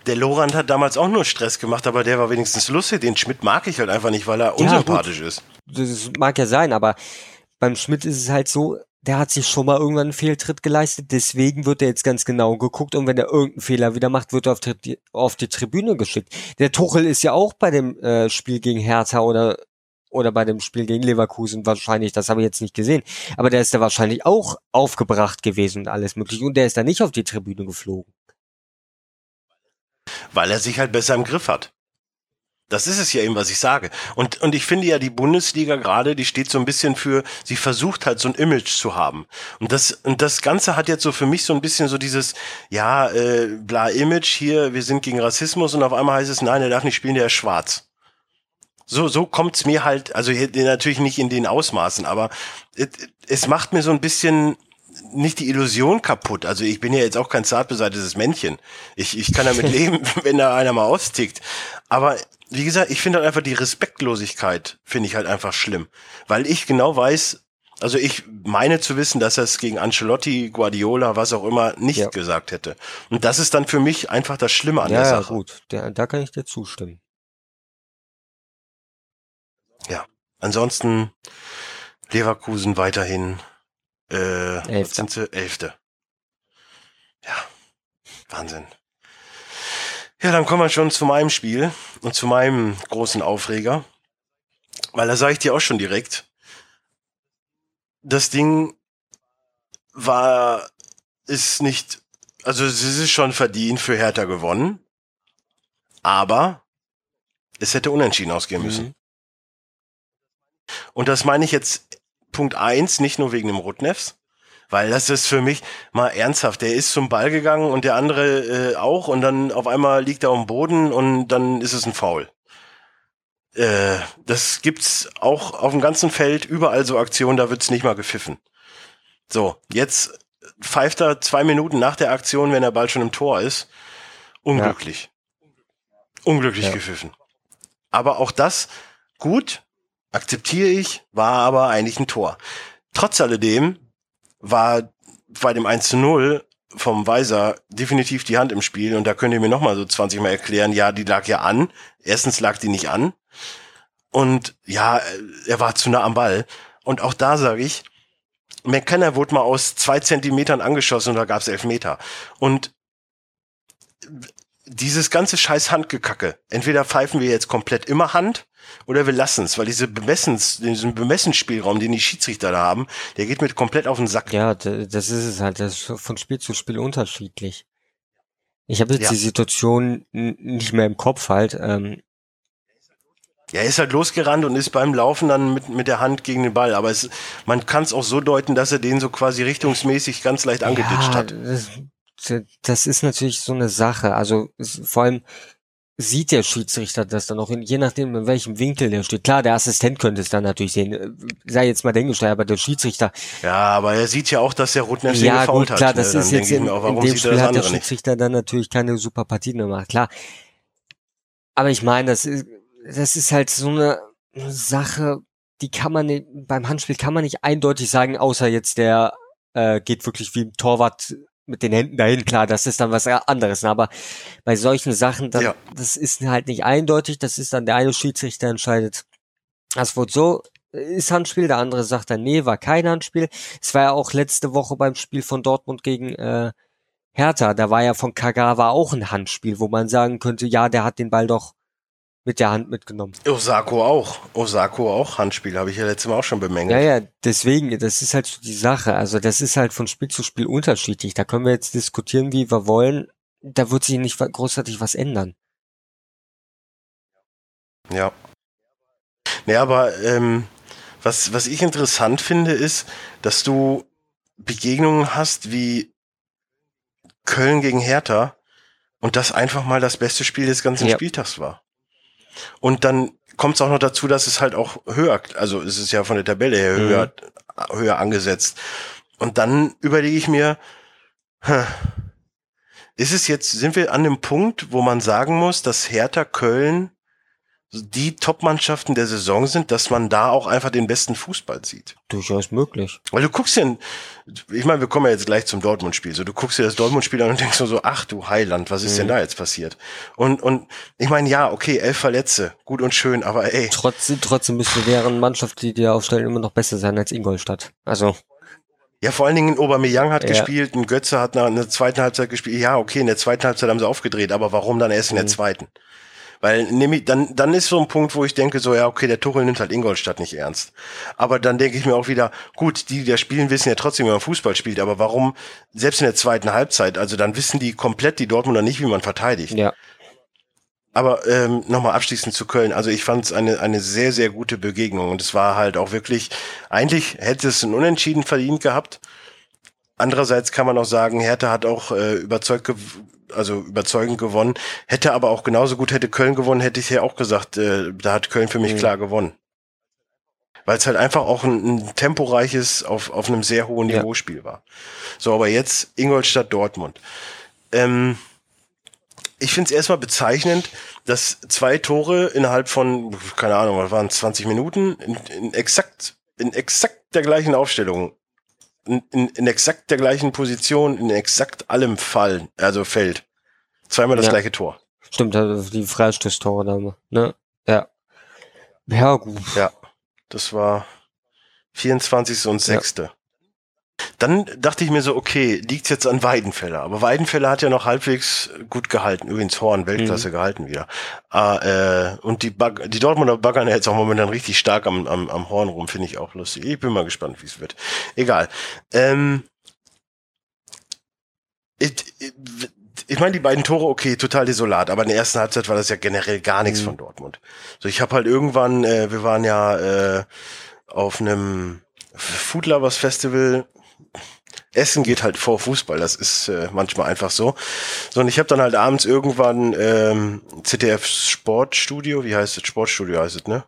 der Lorand hat damals auch nur Stress gemacht, aber der war wenigstens lustig. Den Schmidt mag ich halt einfach nicht, weil er Ja, unsympathisch ist. das mag ja sein, aber beim Schmidt ist es halt so, der hat sich schon mal irgendwann einen Fehltritt geleistet, deswegen wird er jetzt ganz genau geguckt und wenn er irgendeinen Fehler wieder macht, wird er auf die, auf die Tribüne geschickt. Der Tuchel ist ja auch bei dem äh, Spiel gegen Hertha oder oder bei dem Spiel gegen Leverkusen wahrscheinlich, das habe ich jetzt nicht gesehen, aber der ist da wahrscheinlich auch aufgebracht gewesen und alles mögliche und der ist da nicht auf die Tribüne geflogen. weil er sich halt besser im Griff hat. Das ist es ja eben, was ich sage. Und, und ich finde ja, die Bundesliga gerade, die steht so ein bisschen für, sie versucht halt so ein Image zu haben. Und das, und das Ganze hat jetzt so für mich so ein bisschen so dieses, ja, äh, bla Image hier, wir sind gegen Rassismus und auf einmal heißt es, nein, er darf nicht spielen, der ist schwarz. So, so kommt's mir halt, also hier- natürlich nicht in den Ausmaßen, aber es, macht mir so ein bisschen, nicht die Illusion kaputt. Also ich bin ja jetzt auch kein zartbeseitetes Männchen. Ich, ich kann damit leben, wenn da einer mal austickt. Aber wie gesagt, ich finde halt einfach die Respektlosigkeit, finde ich halt einfach schlimm. Weil ich genau weiß, also ich meine zu wissen, dass er es gegen Ancelotti, Guardiola, was auch immer, nicht Ja. gesagt hätte. Und das ist dann für mich einfach das Schlimme an Ja, der ja, Sache. gut. Der, da kann ich dir zustimmen. Ansonsten Leverkusen weiterhin äh, Elfter. sind sie? Elfte. Ja, Wahnsinn. Ja, dann kommen wir schon zu meinem Spiel und zu meinem großen Aufreger. Weil da sage ich dir auch schon direkt, das Ding war, ist nicht, also es ist schon verdient für Hertha gewonnen, aber es hätte unentschieden ausgehen müssen. Mhm. Und das meine ich jetzt Punkt eins, nicht nur wegen dem Rutnefs, weil das ist für mich mal ernsthaft. Der ist zum Ball gegangen und der andere äh, auch und dann auf einmal liegt er dem Boden und dann ist es ein Foul. Äh, das gibt's auch auf dem ganzen Feld, überall so Aktionen, da wird's nicht mal gepfiffen. So, jetzt pfeift er zwei Minuten nach der Aktion, wenn der Ball schon im Tor ist. Unglücklich. Unglücklich Ja. gepfiffen. Aber auch das, gut, akzeptiere ich, war aber eigentlich ein Tor. Trotz alledem war bei dem 1 zu 0 vom Weiser definitiv die Hand im Spiel und da könnt ihr mir nochmal so 20 Mal erklären, ja, die lag ja an. Erstens lag die nicht an und ja, er war zu nah am Ball. Und auch da sage ich, McKenna wurde mal aus zwei Zentimetern angeschossen und da gab es Elfmeter. Und dieses ganze scheiß Handgekacke, entweder pfeifen wir jetzt komplett immer Hand oder wir lassen es, weil diese Bemessens, diesen Bemessensspielraum, den die Schiedsrichter da haben, der geht mir komplett auf den Sack. Ja, das ist es halt. Das ist von Spiel zu Spiel unterschiedlich. Ich habe jetzt Ja. die Situation nicht mehr im Kopf halt. Ähm, Ja, er ist halt losgerannt und ist beim Laufen dann mit, mit der Hand gegen den Ball. Aber es, man kann es auch so deuten, dass er den so quasi richtungsmäßig ganz leicht angeditscht ja, hat. Das, das ist natürlich so eine Sache. Also vor allem sieht der Schiedsrichter das dann auch, in, je nachdem in welchem Winkel der steht. Klar, der Assistent könnte es dann natürlich sehen. Äh, Sei jetzt mal dahingestellt, aber der Schiedsrichter, Ja, aber er sieht ja auch, dass der den ja gefault gut, klar, hat. das ne? ist Dann jetzt in, auch, in dem Spiel hat der andere nicht? Schiedsrichter dann natürlich keine super Partien gemacht, klar. Aber ich meine, das ist, das ist halt so eine Sache, die kann man nicht, beim Handspiel kann man nicht eindeutig sagen, außer jetzt der äh, geht wirklich wie ein Torwart mit den Händen dahin, klar, das ist dann was anderes. ne? Aber bei solchen Sachen, dann, Ja. das ist halt nicht eindeutig, das ist dann der eine Schiedsrichter entscheidet. Das wurde so, ist Handspiel, der andere sagt dann, nee, war kein Handspiel. Es war ja auch letzte Woche beim Spiel von Dortmund gegen äh, Hertha, da war ja von Kagawa auch ein Handspiel, wo man sagen könnte, ja, der hat den Ball doch mit der Hand mitgenommen. Osako auch. Osako auch Handspiel, habe ich ja letztes Mal auch schon Ja, bemängelt. ja, deswegen, das ist halt so die Sache. Also das ist halt von Spiel zu Spiel unterschiedlich. Da können wir jetzt diskutieren, wie wir wollen. Da wird sich nicht großartig was ändern. Ja. Ja, aber ähm, was, was ich interessant finde, ist, dass du Begegnungen hast wie Köln gegen Hertha und das einfach mal das beste Spiel des ganzen Ja. Spieltags war. Und dann kommt es auch noch dazu, dass es halt auch höher, also es ist ja von der Tabelle her Mhm. höher, höher angesetzt. Und dann überlege ich mir, ist es jetzt, sind wir an dem Punkt, wo man sagen muss, dass Hertha Köln die Top-Mannschaften der Saison sind, dass man da auch einfach den besten Fußball sieht. Durchaus möglich. Weil du guckst dir, ich meine, wir kommen ja jetzt gleich zum Dortmund-Spiel. So, du guckst dir das Dortmund-Spiel an und denkst nur so, ach du Heiland, was ist Mhm. denn da jetzt passiert? Und, und ich meine, ja, okay, elf Verletze, gut und schön, aber ey, Trotzdem, trotzdem müsste deren Mannschaft, die die aufstellen, immer noch besser sein als Ingolstadt. Also, ja, vor allen Dingen Aubameyang hat Ja. gespielt, ein Götze hat nach einer zweiten Halbzeit gespielt. Ja, okay, in der zweiten Halbzeit haben sie aufgedreht, aber warum dann erst in der Mhm. zweiten? Weil nämlich dann, dann ist so ein Punkt, wo ich denke, so, ja, okay, der Tuchel nimmt halt Ingolstadt nicht ernst. Aber dann denke ich mir auch wieder, gut, die, die da spielen, wissen ja trotzdem, wie man Fußball spielt, aber warum, selbst in der zweiten Halbzeit, also dann wissen die komplett, die Dortmunder nicht, wie man verteidigt. ja. Aber ähm, nochmal abschließend zu Köln. Also ich fand es eine, eine sehr, sehr gute Begegnung. Und es war halt auch wirklich, eigentlich hätte es ein Unentschieden verdient gehabt. Andererseits kann man auch sagen, Hertha hat auch äh, überzeugt, also überzeugend gewonnen. Hätte aber auch genauso gut hätte Köln gewonnen, hätte ich ja auch gesagt, äh, da hat Köln für mich Mhm. klar gewonnen. weil es halt einfach auch ein, ein temporeiches, auf, auf einem sehr hohen Ja. Niveau Spiel war. So, aber jetzt Ingolstadt Dortmund. Ähm, ich finde es erstmal bezeichnend, dass zwei Tore innerhalb von, keine Ahnung, was waren es, 20 Minuten, in, in exakt, in exakt der gleichen Aufstellung, in, in, exakt der gleichen Position, in exakt allem fallen, also fällt. Zweimal das Ja. gleiche Tor. Stimmt, also die Freistoßtore da, ne? Ja. Ja, gut. Ja, das war 24. und 6. Dann dachte ich mir so, okay, liegt jetzt an Weidenfeller. Aber Weidenfeller hat ja noch halbwegs gut gehalten. Übrigens Horn, Weltklasse gehalten wieder. Ah, äh, und die, Bag die Dortmunder baggern jetzt auch momentan richtig stark am, am, am Horn rum, finde ich auch lustig. Ich bin mal gespannt, wie es wird. Egal. Ähm, ich ich, ich meine, die beiden Tore, okay, total desolat, aber in der ersten Halbzeit war das ja generell gar nichts Mhm. von Dortmund. So, ich habe halt irgendwann, äh, wir waren ja äh, auf einem Food Lovers Festival. Essen geht halt vor Fußball, das ist äh, manchmal einfach so. So, und ich habe dann halt abends irgendwann ähm, ZDF Sportstudio, wie heißt es? Sportstudio heißt es, ne?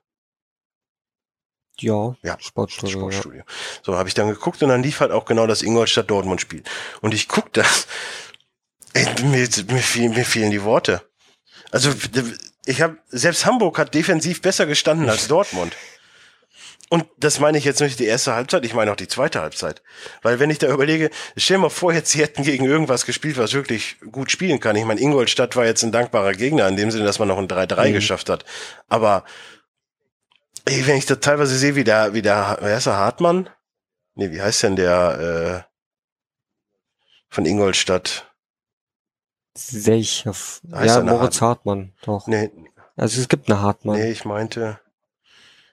Ja, Ja, Sportstudio. Ja. Sportstudio. So habe ich dann geguckt und dann lief halt auch genau das Ingolstadt-Dortmund-Spiel. Und ich guck das. Ey, mir, mir, fehlen, mir fehlen die Worte. Also ich habe selbst Hamburg hat defensiv besser gestanden als Dortmund. Und das meine ich jetzt nicht die erste Halbzeit, ich meine auch die zweite Halbzeit. Weil wenn ich da überlege, stell mal vor, jetzt sie hätten gegen irgendwas gespielt, was wirklich gut spielen kann. Ich meine, Ingolstadt war jetzt ein dankbarer Gegner, in dem Sinne, dass man noch ein 3-3 Mhm. geschafft hat. Aber ey, wenn ich da teilweise sehe, wie der, wie der, wer ist der, Hartmann? Nee, wie heißt denn der äh, von Ingolstadt? Welcher? Ja, Moritz Hartmann, doch. Nee, Also es gibt eine Hartmann. nee, ich meinte,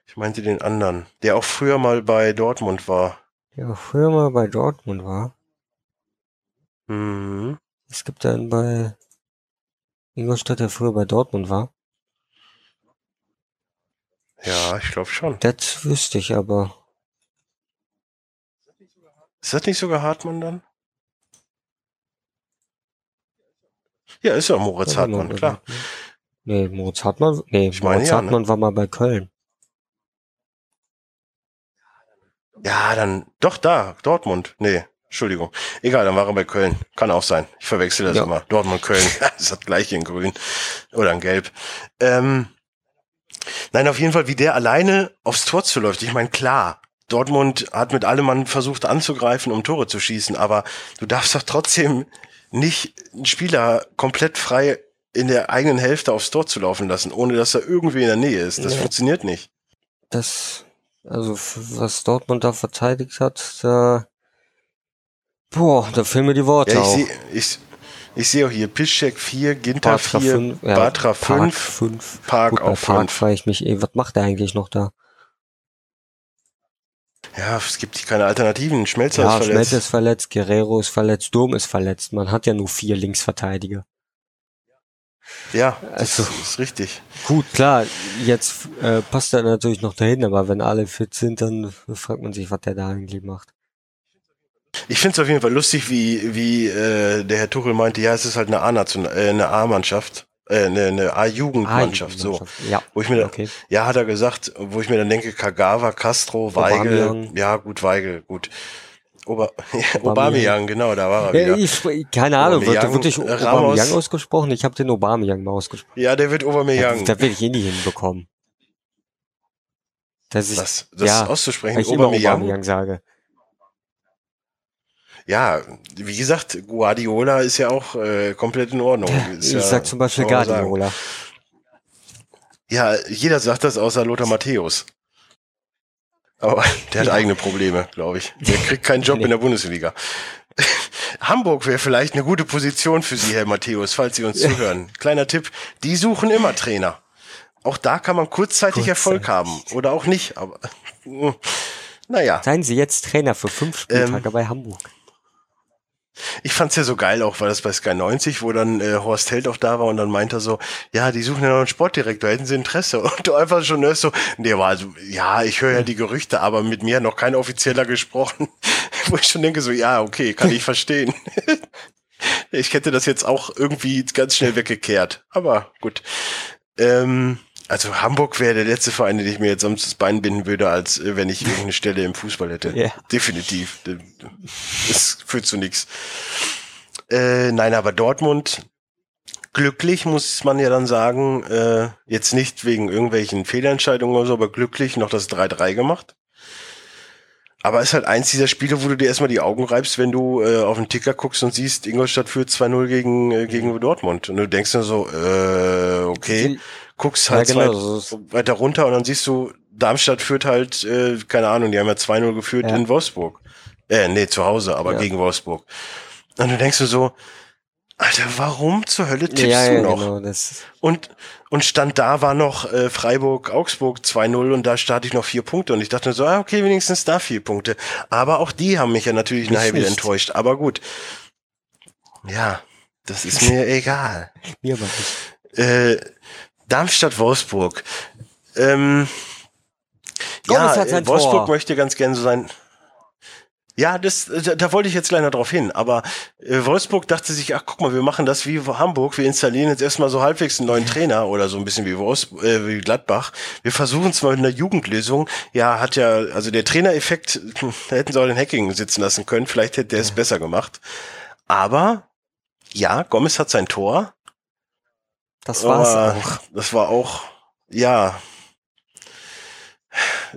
ich meinte den anderen, der auch früher mal bei Dortmund war. Der früher mal bei Dortmund war. Mhm. Es gibt einen bei Ingolstadt, der früher bei Dortmund war. Ja, ich glaube schon. Das wüsste ich aber. Ist das nicht sogar Hartmann dann? Ja, ist ja Moritz mal Hartmann, klar. Nee, Moritz Hartmann, nee, Ich meine Moritz ja, ne? Hartmann war mal bei Köln. Ja, dann, doch da, Dortmund. Nee, Entschuldigung. Egal, dann war er bei Köln. Kann auch sein. Ich verwechsel das Ja. immer. Dortmund, Köln. das ist das gleiche in grün. Oder in gelb. Ähm, nein, auf jeden Fall, wie der alleine aufs Tor zuläuft. Ich meine, klar, Dortmund hat mit allem Mann versucht anzugreifen, um Tore zu schießen, aber du darfst doch trotzdem nicht einen Spieler komplett frei in der eigenen Hälfte aufs Tor zu laufen lassen, ohne dass er irgendwie in der Nähe ist. Das Ja. funktioniert nicht. Das, also was Dortmund da verteidigt hat, da, boah, da fehlen mir die Worte Ja, ich auch. sehe ich, ich seh auch hier Piszczek 4, Ginter Bartra 4, fünf, ja, Bartra Park 5, fünf. Park Gut, auch Park 5. frage ich mich, eh, was macht er eigentlich noch da? Ja, es gibt keine Alternativen. Schmelzer ja, ist verletzt. Schmelzer ist verletzt, Guerrero ist verletzt, Durm ist verletzt. Man hat ja nur vier Linksverteidiger. Ja, das Also- ist richtig. Gut, klar, jetzt äh, passt er natürlich noch dahin, aber wenn alle fit sind, dann fragt man sich, was der da eigentlich macht. Ich finde es auf jeden Fall lustig, wie, wie äh, der Herr Tuchel meinte, ja, es ist halt eine A-Nation, äh, eine A-Mannschaft, äh, eine, eine A-Jugendmannschaft, so. Ja, Wo ich mir, okay. ja, hat er gesagt, wo ich mir dann denke, Kagawa, Castro, Weigel, Aubameyang. ja, gut, Weigel, gut. Ober, Aubameyang. Aubameyang, genau, da war er wieder. ich, keine Ahnung, wird Aubameyang, wirklich Ramos. Aubameyang ausgesprochen? Ich habe den Aubameyang mal ausgesprochen. Ja, der wird Aubameyang. Das, das will ich eh nicht hinbekommen. Das ist, das das ja, auszusprechen, ich immer Aubameyang. Aubameyang sage. Ja, wie gesagt, Guardiola ist ja auch äh, komplett in Ordnung. Ist Ich ja, sag zum Beispiel. Guardiola. Ja, jeder sagt das außer Lothar Matthäus. Aber der hat Ja. eigene Probleme, glaube ich. Der kriegt keinen Job Nee. in der Bundesliga. Hamburg wäre vielleicht eine gute Position für Sie, Herr Matthäus, falls Sie uns zuhören. Kleiner Tipp, die suchen immer Trainer. Auch da kann man kurzzeitig Erfolg Kurzzeitig. haben. Oder auch nicht, aber naja. Seien Sie jetzt Trainer für fünf Spieltage Ähm, bei Hamburg. Ich fand's ja so geil, auch weil das bei Sky 90, wo dann äh, Horst Held auch da war und dann meinte er so, ja, die suchen ja noch einen Sportdirektor, hätten sie Interesse? Und du einfach schon hörst so, nee, aber also, ja, ich höre ja die Gerüchte, aber mit mir noch kein Offizieller gesprochen. wo ich schon denke so, ja, okay, kann ich verstehen. ich hätte das jetzt auch irgendwie ganz schnell weggekehrt. Aber gut. Ähm, Also Hamburg wäre der letzte Verein, den ich mir jetzt sonst das Bein binden würde, als äh, wenn ich irgendeine Stelle im Fußball hätte. Ja. Definitiv. Das führt zu nichts. Äh, nein, aber Dortmund glücklich, muss man ja dann sagen, äh, jetzt nicht wegen irgendwelchen Fehlentscheidungen oder so, aber glücklich noch das 3-3 gemacht. Aber ist halt eins dieser Spiele, wo du dir erstmal die Augen reibst, wenn du äh, auf den Ticker guckst und siehst, Ingolstadt führt 2-0 gegen, äh, gegen Dortmund. Und du denkst dann so, äh, okay, Die- guckst halt Ja, genau, weiter runter und dann siehst du, Darmstadt führt halt, äh, keine Ahnung, die haben ja 2-0 geführt Ja. in Wolfsburg. Äh, nee, zu Hause, aber Ja. gegen Wolfsburg. Und du denkst du so, Alter, warum zur Hölle tippst ja, du noch? genau. Das, Und, und Stand da war noch äh, Freiburg-Augsburg 2-0 und da starte ich noch vier Punkte. Und ich dachte so, ah, okay, wenigstens da vier Punkte. Aber auch die haben mich ja natürlich Mich nachher wieder nicht. enttäuscht. Aber gut. Ja, das ist mir egal. mir aber nicht. Äh, Darmstadt-Wolfsburg. Ähm, ja, äh, Wolfsburg Tor. möchte ganz gerne so sein. Ja, das, da, da wollte ich jetzt gleich noch drauf hin. Aber äh, Wolfsburg dachte sich, ach guck mal, wir machen das wie Hamburg. Wir installieren jetzt erstmal so halbwegs einen neuen Trainer oder so ein bisschen wie, Wolfsburg, äh, wie Gladbach. Wir versuchen es mal mit einer Jugendlösung. Ja, hat ja, also der Trainereffekt, da hätten sie auch den Hacking sitzen lassen können. Vielleicht hätte der es besser gemacht. Aber ja, Gomez hat sein Tor. Das war's Aber auch. Das war auch, ja.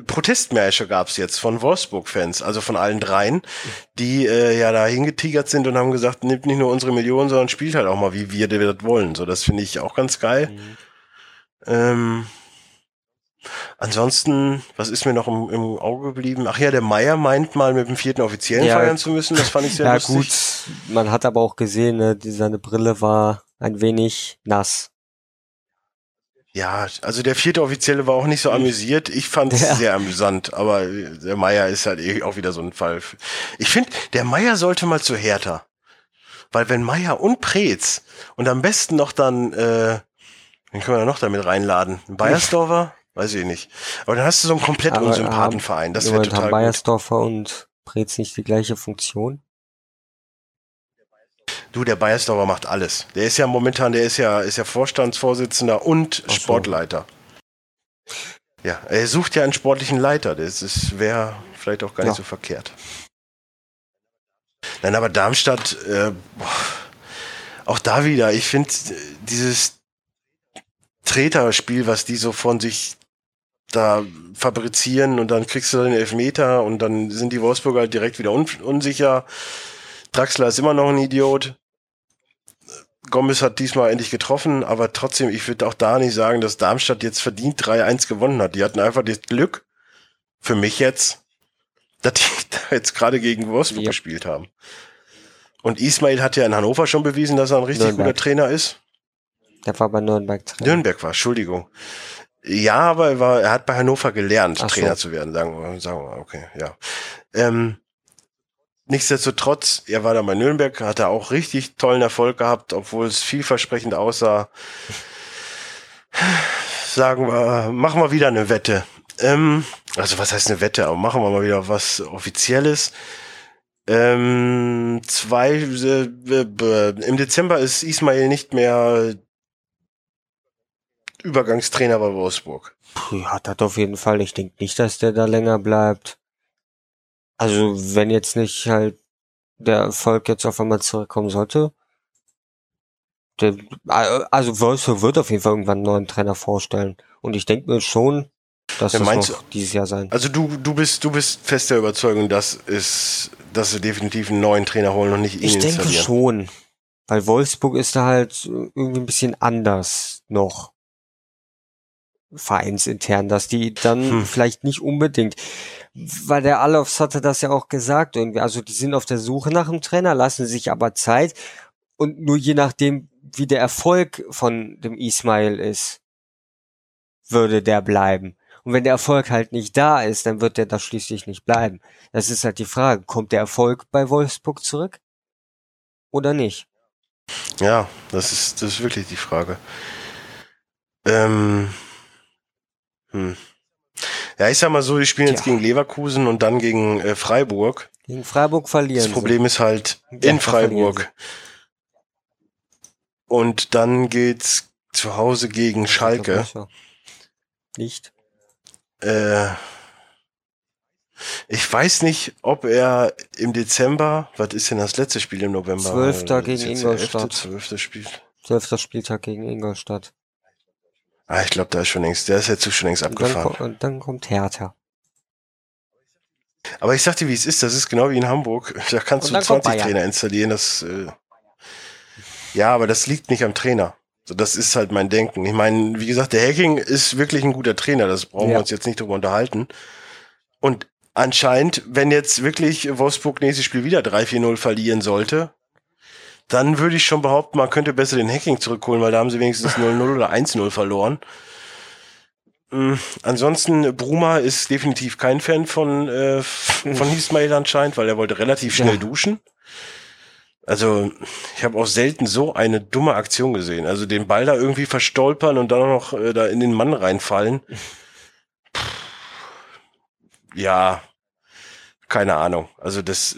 Protestmärsche gab's jetzt von Wolfsburg-Fans, also von allen dreien, die äh, ja da hingetigert sind und haben gesagt, nimmt nicht nur unsere Millionen, sondern spielt halt auch mal, wie wir das wollen. So, das finde ich auch ganz geil. Mhm. Ähm, ansonsten, was ist mir noch im, im Auge geblieben? Ach ja, der Meier meint mal mit dem vierten Offiziellen Ja. feiern zu müssen. Das fand ich sehr Ja lustig. gut, man hat aber auch gesehen, ne, die, seine Brille war ein wenig nass. Ja, also der vierte Offizielle war auch nicht so amüsiert. Ich fand es Ja. sehr amüsant, aber der Meier ist halt eh auch wieder so ein Fall. Ich finde, der Meier sollte mal zu Hertha. Weil wenn Meier und Preetz und am besten noch dann, äh, wen können wir da noch damit reinladen? Ein Bayersdorfer? Weiß ich nicht. Aber dann hast du so einen komplett Aber, unsympathenverein. Das Im wäre Moment haben total gut. Bayersdorfer und Preetz nicht die gleiche Funktion. Du, der Bayersdorfer macht alles. Der ist ja momentan, der ist ja, ist ja Vorstandsvorsitzender und Ach so. Sportleiter. Ja, er sucht ja einen sportlichen Leiter. Das ist, wäre vielleicht auch gar nicht Ja. so verkehrt. Nein, aber Darmstadt, äh, auch da wieder, ich finde dieses Treterspiel, was die so von sich da fabrizieren und dann kriegst du den Elfmeter und dann sind die Wolfsburger halt direkt wieder un unsicher. Draxler ist immer noch ein Idiot. Gomez hat diesmal endlich getroffen, aber trotzdem, ich würde auch da nicht sagen, dass Darmstadt jetzt verdient 3-1 gewonnen hat. Die hatten einfach das Glück, für mich jetzt, dass die da jetzt gerade gegen Wolfsburg Ja. gespielt haben. Und Ismail hat ja in Hannover schon bewiesen, dass er ein richtig Nürnberg. guter Trainer ist. Der war bei Nürnberg drin. Nürnberg war, Entschuldigung. Ja, aber er, war, er hat bei Hannover gelernt, Ach so. Trainer zu werden, sagen wir, sagen wir, okay, ja. Ähm, nichtsdestotrotz, er war da bei Nürnberg, hat er auch richtig tollen Erfolg gehabt, obwohl es vielversprechend aussah. Sagen wir, machen wir wieder eine Wette. Ähm, also was heißt eine Wette? Aber machen wir mal wieder was Offizielles. Ähm, zwei, äh, b- im Dezember ist Ismail nicht mehr Übergangstrainer bei Wolfsburg. Puh, hat das auf jeden Fall. Ich denke nicht, dass der da länger bleibt. Also, wenn jetzt nicht halt der Erfolg jetzt auf einmal zurückkommen sollte. Der, also Wolfsburg wird auf jeden Fall irgendwann einen neuen Trainer vorstellen. Und ich denke mir schon, dass Ja, das noch dieses Jahr sein. Also du, du bist, du bist fest der Überzeugung, dass es, dass sie definitiv einen neuen Trainer holen und nicht ihn Ich denke schon. Weil Wolfsburg ist da halt irgendwie ein bisschen anders noch. Vereinsintern, dass die dann Hm. vielleicht nicht unbedingt, weil der Alofs hatte das ja auch gesagt irgendwie, also die sind auf der Suche nach einem Trainer, lassen sich aber Zeit und nur je nachdem, wie der Erfolg von dem Ismail ist, würde der bleiben. Und wenn der Erfolg halt nicht da ist, dann wird der da schließlich nicht bleiben. Das ist halt die Frage, kommt der Erfolg bei Wolfsburg zurück? Oder nicht? Ja, das ist, das ist wirklich die Frage. Ähm, hm. Ja, ich sag mal so, die spielen jetzt Tja. gegen Leverkusen und dann gegen äh, Freiburg. Gegen Freiburg verlieren. Das Problem ist halt Ja, in Freiburg. Und dann geht's zu Hause gegen sie. Schalke. Ja. Nicht? Äh, ich weiß nicht, ob er im Dezember, was ist denn das letzte Spiel im November? Zwölfter gegen jetzt der Ingolstadt. elfte, Zwölfte Spiel. Zwölfter Spieltag gegen Ingolstadt. Ah, ich glaube, da ist schon längst, der ist jetzt schon längst Und dann, abgefahren. und dann kommt Hertha. Aber ich sag dir, wie es ist, das ist genau wie in Hamburg. Da kannst du dann kommt 20 Bayern. Trainer installieren, das, äh, ja, aber das liegt nicht am Trainer. So, das ist halt mein Denken. Ich meine, wie gesagt, der Hacking ist wirklich ein guter Trainer, das brauchen wir Ja. uns jetzt nicht drüber unterhalten. Und anscheinend, wenn jetzt wirklich Wolfsburg nächstes Spiel wieder 3-4-0 verlieren sollte, dann würde ich schon behaupten, man könnte besser den Hacking zurückholen, weil da haben sie wenigstens 0-0 oder 1-0 verloren. Mm, Ansonsten, Bruma ist definitiv kein Fan von, äh, von Ismail anscheinend, weil er wollte relativ schnell Ja. duschen. Also, ich habe auch selten so eine dumme Aktion gesehen. Also den Ball da irgendwie verstolpern und dann noch äh, da in den Mann reinfallen. Ja, keine Ahnung. Also das.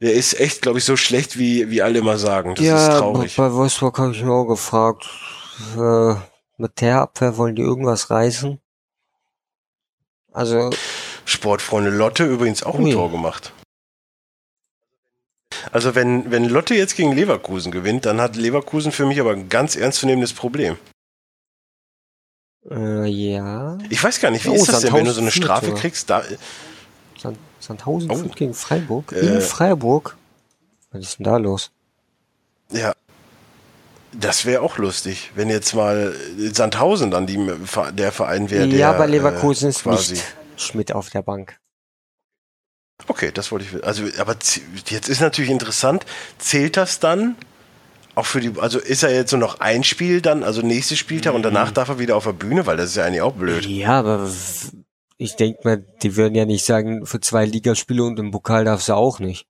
Der ist echt, glaube ich, so schlecht, wie, wie alle immer sagen. Das ist ja, traurig. bei Wolfsburg habe ich mir auch gefragt, äh, mit der Abwehr wollen die irgendwas reißen? Also, Sportfreunde Lotte übrigens auch ein. Tor gemacht. Also wenn, wenn Lotte jetzt gegen Leverkusen gewinnt, dann hat Leverkusen für mich aber ein ganz ernstzunehmendes Problem. äh, ja. Ich weiß gar nicht, wie Oh, ist das denn, wenn du so eine Strafe kriegst? Da, Sand, Sandhausen Oh. führt gegen Freiburg. Äh. In Freiburg? Was ist denn da los? ja, das wäre auch lustig, wenn jetzt mal Sandhausen dann die, der Verein wäre, der ja, bei Leverkusen äh, ist nicht Schmidt auf der Bank. Okay, das wollte ich. Also, aber jetzt ist natürlich interessant, zählt das dann auch für die, also ist er jetzt nur noch ein Spiel dann, also nächstes Spieltag und Mhm. danach darf er wieder auf der Bühne, weil das ist ja eigentlich auch blöd. Ja, aber ich denke mal, die würden ja nicht sagen, für zwei Ligaspiele und im Pokal darfst du auch nicht.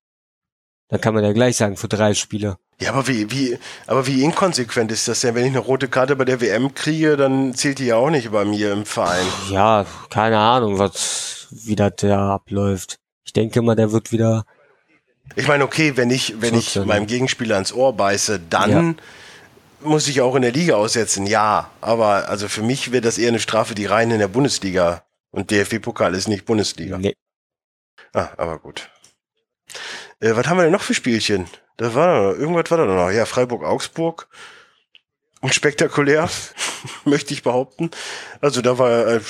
Da kann man ja gleich sagen, für drei Spiele. Ja, aber wie, wie, aber wie inkonsequent ist das denn? Wenn ich eine rote Karte bei der WM kriege, dann zählt die ja auch nicht bei mir im Verein. Ja, keine Ahnung, was, wie das da abläuft. Ich denke mal, der wird wieder, Ich meine, okay, wenn ich, wenn ich meinem Gegenspieler ins Ohr beiße, dann muss ich auch in der Liga aussetzen, ja. Aber also für mich wäre das eher eine Strafe, die rein in der Bundesliga. Und DFB-Pokal ist nicht Bundesliga. nee, Ah, aber gut. Äh, was haben wir denn noch für Spielchen? Da war da noch, irgendwas war da noch. Ja, Freiburg-Augsburg. Unspektakulär, möchte ich behaupten. Also da war, äh,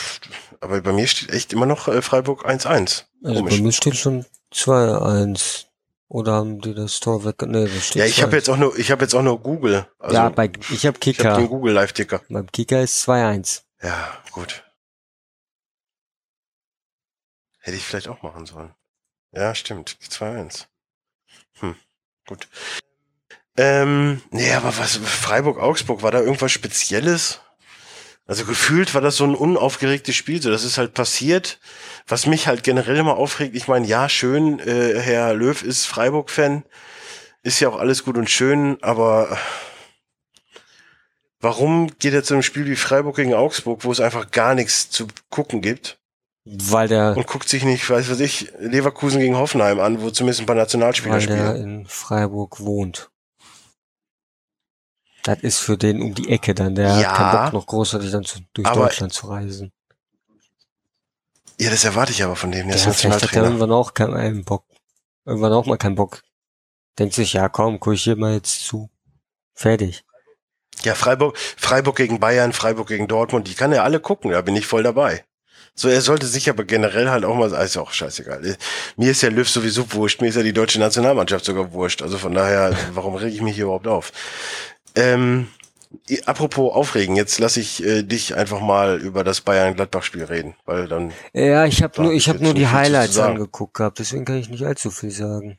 aber bei mir steht echt immer noch äh, Freiburg 1-1. also bei mir steht schon 2-1. Oder haben die das Tor weg? Nee, das steht Ja, ich habe 2-1. jetzt auch nur, ich habe jetzt auch nur Google. Also ja, bei, ich habe ich habe Kicker. den Google Live-Ticker. Beim Kicker ist 2-1. Ja, gut. Hätte ich vielleicht auch machen sollen. Ja, stimmt. 2-1. Hm, gut. Ähm, nee, aber was, Freiburg-Augsburg, war da irgendwas Spezielles? Also gefühlt war das so ein unaufgeregtes Spiel, so das ist halt passiert. Was mich halt generell immer aufregt, ich meine, ja, schön, äh, Herr Löw ist Freiburg-Fan, ist ja auch alles gut und schön, aber warum geht er zu einem Spiel wie Freiburg gegen Augsburg, wo es einfach gar nichts zu gucken gibt Weil der, und guckt sich nicht, weiß was ich, Leverkusen gegen Hoffenheim an, wo zumindest ein paar Nationalspieler weil der spielen. in Freiburg wohnt. Das ist für den um die Ecke dann. Der Ja, hat keinen Bock noch großartig dann zu, durch Deutschland zu reisen. Ja, das erwarte ich aber von dem, der ist Ja, vielleicht hat er Nationaltrainer. irgendwann auch keinen Bock. Irgendwann auch mal keinen Bock. Denkt sich, ja komm, guck ich hier mal jetzt zu. Fertig. Ja, Freiburg, Freiburg gegen Bayern, Freiburg gegen Dortmund, die kann er alle gucken, da bin ich voll dabei. So, er sollte sich aber generell halt auch mal, ist auch scheißegal. Mir ist der Löw sowieso wurscht, mir ist ja die deutsche Nationalmannschaft sogar wurscht. Also von daher, warum reg ich mich hier überhaupt auf? Ähm, apropos aufregen, jetzt lasse ich äh, dich einfach mal über das Bayern-Gladbach-Spiel reden, weil dann, Ja, ich habe nur, hab ich habe jetzt nur die Highlights angeguckt gehabt, deswegen kann ich nicht allzu viel sagen.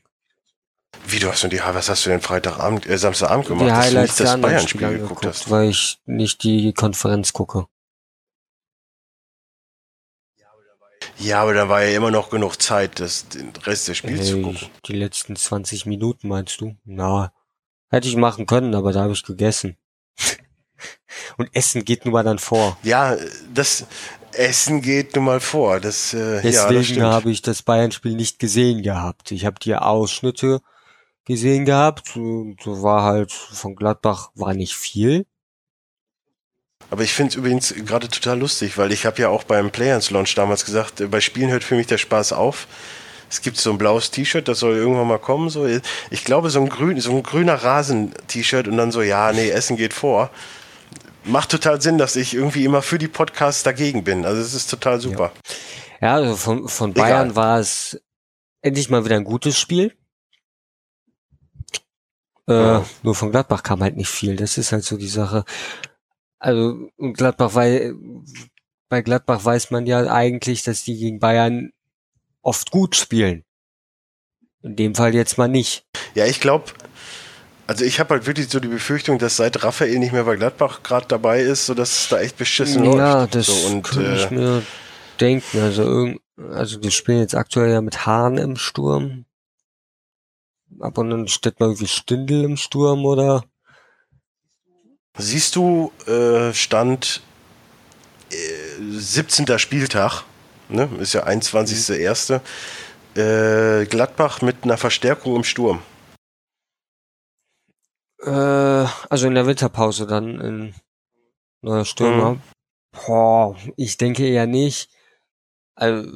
wie du hast du die, was hast du denn Freitagabend, äh, Samstagabend gemacht, die dass du Highlights nicht das Bayern-Spiel geguckt hast? weil ich nicht die Konferenz gucke. Ja, aber da war ja immer noch genug Zeit, das, den Rest des Spiels zu Hey, gucken. die letzten 20 Minuten meinst du? Na, hätte ich machen können, aber da habe ich gegessen. Und Essen geht nun mal dann vor. Ja, das Essen geht nun mal vor. Das, äh, ja, das Deswegen stimmt. habe ich das Bayern-Spiel nicht gesehen gehabt. Ich habe die Ausschnitte gesehen gehabt. Und So war halt von Gladbach war nicht viel. Aber ich finde es übrigens gerade total lustig, weil ich habe ja auch beim Players Launch damals gesagt, äh, bei Spielen hört für mich der Spaß auf. Es gibt so ein blaues T-Shirt, das soll irgendwann mal kommen. So. Ich glaube, so ein, grün, so ein grüner Rasen-T-Shirt und dann so, ja, nee, Essen geht vor. Macht total Sinn, dass ich irgendwie immer für die Podcasts dagegen bin. Also es ist total super. Ja, ja also von, von Bayern Egal. war es endlich mal wieder ein gutes Spiel. Äh, ja. Nur von Gladbach kam halt nicht viel. Das ist halt so die Sache. Also Gladbach, weil bei Gladbach weiß man ja eigentlich, dass die gegen Bayern oft gut spielen. In dem Fall jetzt mal nicht. Ja, ich glaube, also ich habe halt wirklich so die Befürchtung, dass seit Raphael nicht mehr bei Gladbach gerade dabei ist, so dass es da echt beschissen ja, läuft. Ja, das so, und, kann äh, ich mir denken. Also irgend, also die spielen jetzt aktuell ja mit Hahn im Sturm. Ab und dann steht mal irgendwie Stindel im Sturm oder. Siehst du äh, Stand äh, 17. Spieltag? ne? Ist ja 21.01. Mhm. Äh, Gladbach mit einer Verstärkung im Sturm. Äh, also in der Winterpause dann in neuer Stürmer. Mhm. Boah, ich denke eher nicht. Also,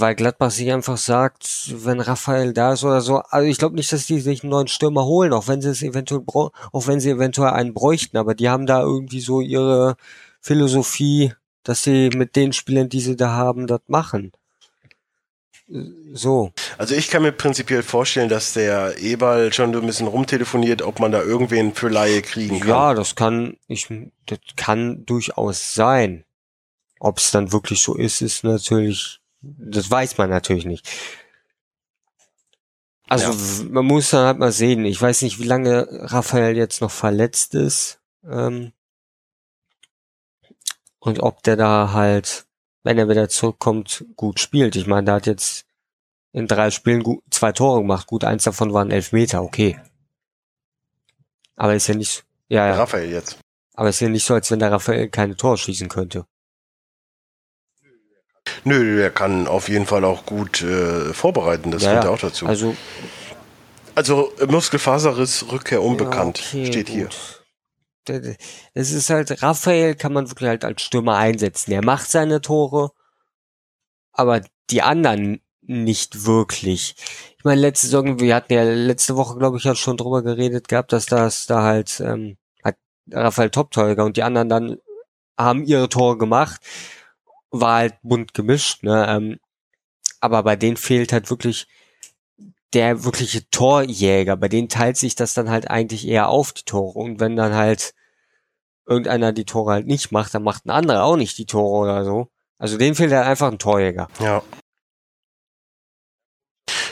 weil Gladbach sich einfach sagt, wenn Raphael da ist oder so, also ich glaube nicht, dass die sich einen neuen Stürmer holen, auch wenn sie es eventuell auch wenn sie eventuell einen bräuchten, aber die haben da irgendwie so ihre Philosophie, dass sie mit den Spielern, die sie da haben, das machen. So. Also ich kann mir prinzipiell vorstellen, dass der Eberl schon ein bisschen rumtelefoniert, ob man da irgendwen für Laie kriegen kann. Ja, das kann, ich, das kann durchaus sein. Ob es dann wirklich so ist, ist natürlich, das weiß man natürlich nicht. Also ja. man muss dann halt mal sehen. Ich weiß nicht, wie lange Raphael jetzt noch verletzt ist. Ähm, und ob der da halt, wenn er wieder zurückkommt, gut spielt. Ich meine, der hat jetzt in drei Spielen gut, zwei Tore gemacht. Gut, eins davon waren elf Meter, okay. Aber ist ja nicht, ja, ja. Raphael jetzt. Aber ist ja nicht so, als wenn der Raphael keine Tore schießen könnte. Nö, der kann auf jeden Fall auch gut äh, vorbereiten, das ja, gehört ja. auch dazu. Also, also Muskelfaserriss, Rückkehr unbekannt, ja, okay, steht gut. hier das ist halt, Raphael kann man wirklich halt als Stürmer einsetzen. Er macht seine Tore, aber die anderen nicht wirklich. Ich meine, letzte Saison, wir hatten ja letzte Woche, glaube ich, ja schon drüber geredet gehabt, dass das da halt ähm, hat Raphael Top-Torjäger und die anderen dann haben ihre Tore gemacht. War halt bunt gemischt, ne? Ähm, aber bei denen fehlt halt wirklich der wirkliche Torjäger. Bei denen teilt sich das dann halt eigentlich eher auf die Tore. Und wenn dann halt irgendeiner die Tore halt nicht macht, dann macht ein anderer auch nicht die Tore oder so. Also denen fehlt halt einfach ein Torjäger. Ja.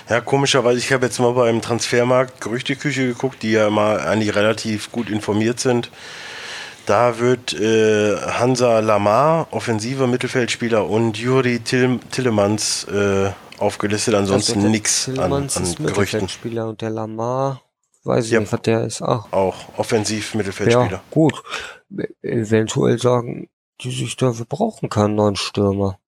Ja, komischerweise, ich habe jetzt mal beim Transfermarkt Gerüchteküche geguckt, die ja immer eigentlich relativ gut informiert sind. Da wird äh, Hansa Lamar, offensiver Mittelfeldspieler, und Juri Till Tillemans äh, aufgelistet. Ansonsten also nichts an, an ist Gerüchten. Und der Lamar, weiß ich ja. nicht, was der ist. Auch, auch offensiv Mittelfeldspieler. Ja, gut. Eventuell sagen die sich da, wir brauchen keinen neuen Stürmer.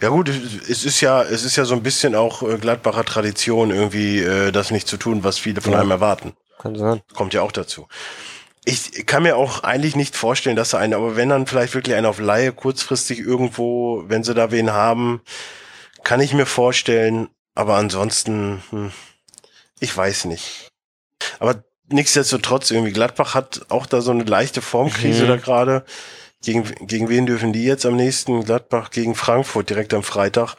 Ja gut, es ist ja, es ist ja so ein bisschen auch äh, Gladbacher Tradition, irgendwie äh, das nicht zu tun, was viele von ja. einem erwarten. Kann sein. Kommt ja auch dazu. Ich kann mir auch eigentlich nicht vorstellen, dass er einen, aber wenn dann vielleicht wirklich einer auf Laie kurzfristig irgendwo, wenn sie da wen haben, kann ich mir vorstellen. Aber ansonsten, hm, ich weiß nicht. Aber nichtsdestotrotz, irgendwie Gladbach hat auch da so eine leichte Formkrise mhm. da gerade. Gegen, gegen wen dürfen die jetzt am nächsten? Gladbach gegen Frankfurt direkt am Freitag.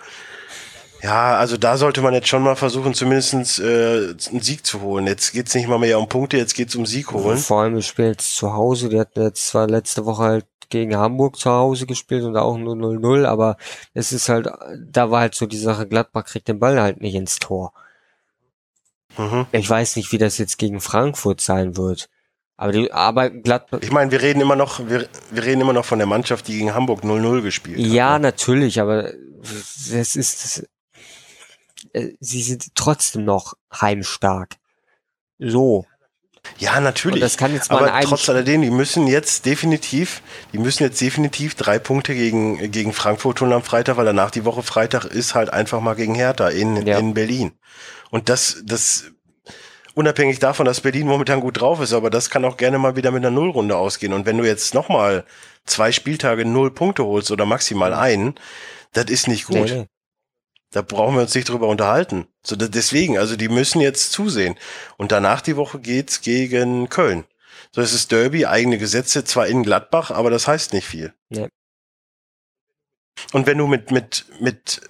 Ja, also da sollte man jetzt schon mal versuchen, zumindest äh, einen Sieg zu holen. Jetzt geht's nicht mal mehr um Punkte, jetzt geht's um Sieg holen. Vor allem, ich spiele jetzt zu Hause. Die hatten jetzt zwar letzte Woche halt gegen Hamburg zu Hause gespielt und auch nur 0-0, aber es ist halt, da war halt so die Sache, Gladbach kriegt den Ball halt nicht ins Tor. Mhm. Ich weiß nicht, wie das jetzt gegen Frankfurt sein wird. Aber die, aber Gladbach. Ich meine, wir reden immer noch, wir, wir reden immer noch von der Mannschaft, die gegen Hamburg 0-0 gespielt hat. Ja, ne? natürlich, aber es ist, äh, sie sind trotzdem noch heimstark. So. Ja, natürlich. Und das kann jetzt mal Aber trotz alledem, die müssen jetzt definitiv, die müssen jetzt definitiv drei Punkte gegen, gegen Frankfurt tun am Freitag, weil danach die Woche Freitag ist halt einfach mal gegen Hertha in, ja. in Berlin. Und das, das, unabhängig davon, dass Berlin momentan gut drauf ist, aber das kann auch gerne mal wieder mit einer Nullrunde ausgehen. Und wenn du jetzt nochmal zwei Spieltage null Punkte holst oder maximal einen, das ist nicht gut. Nee, nee. Da brauchen wir uns nicht drüber unterhalten. So, deswegen, also die müssen jetzt zusehen. Und danach die Woche geht's gegen Köln. So, es ist Derby, eigene Gesetze, zwar in Gladbach, aber das heißt nicht viel. Nee. Und wenn du mit, mit, mit,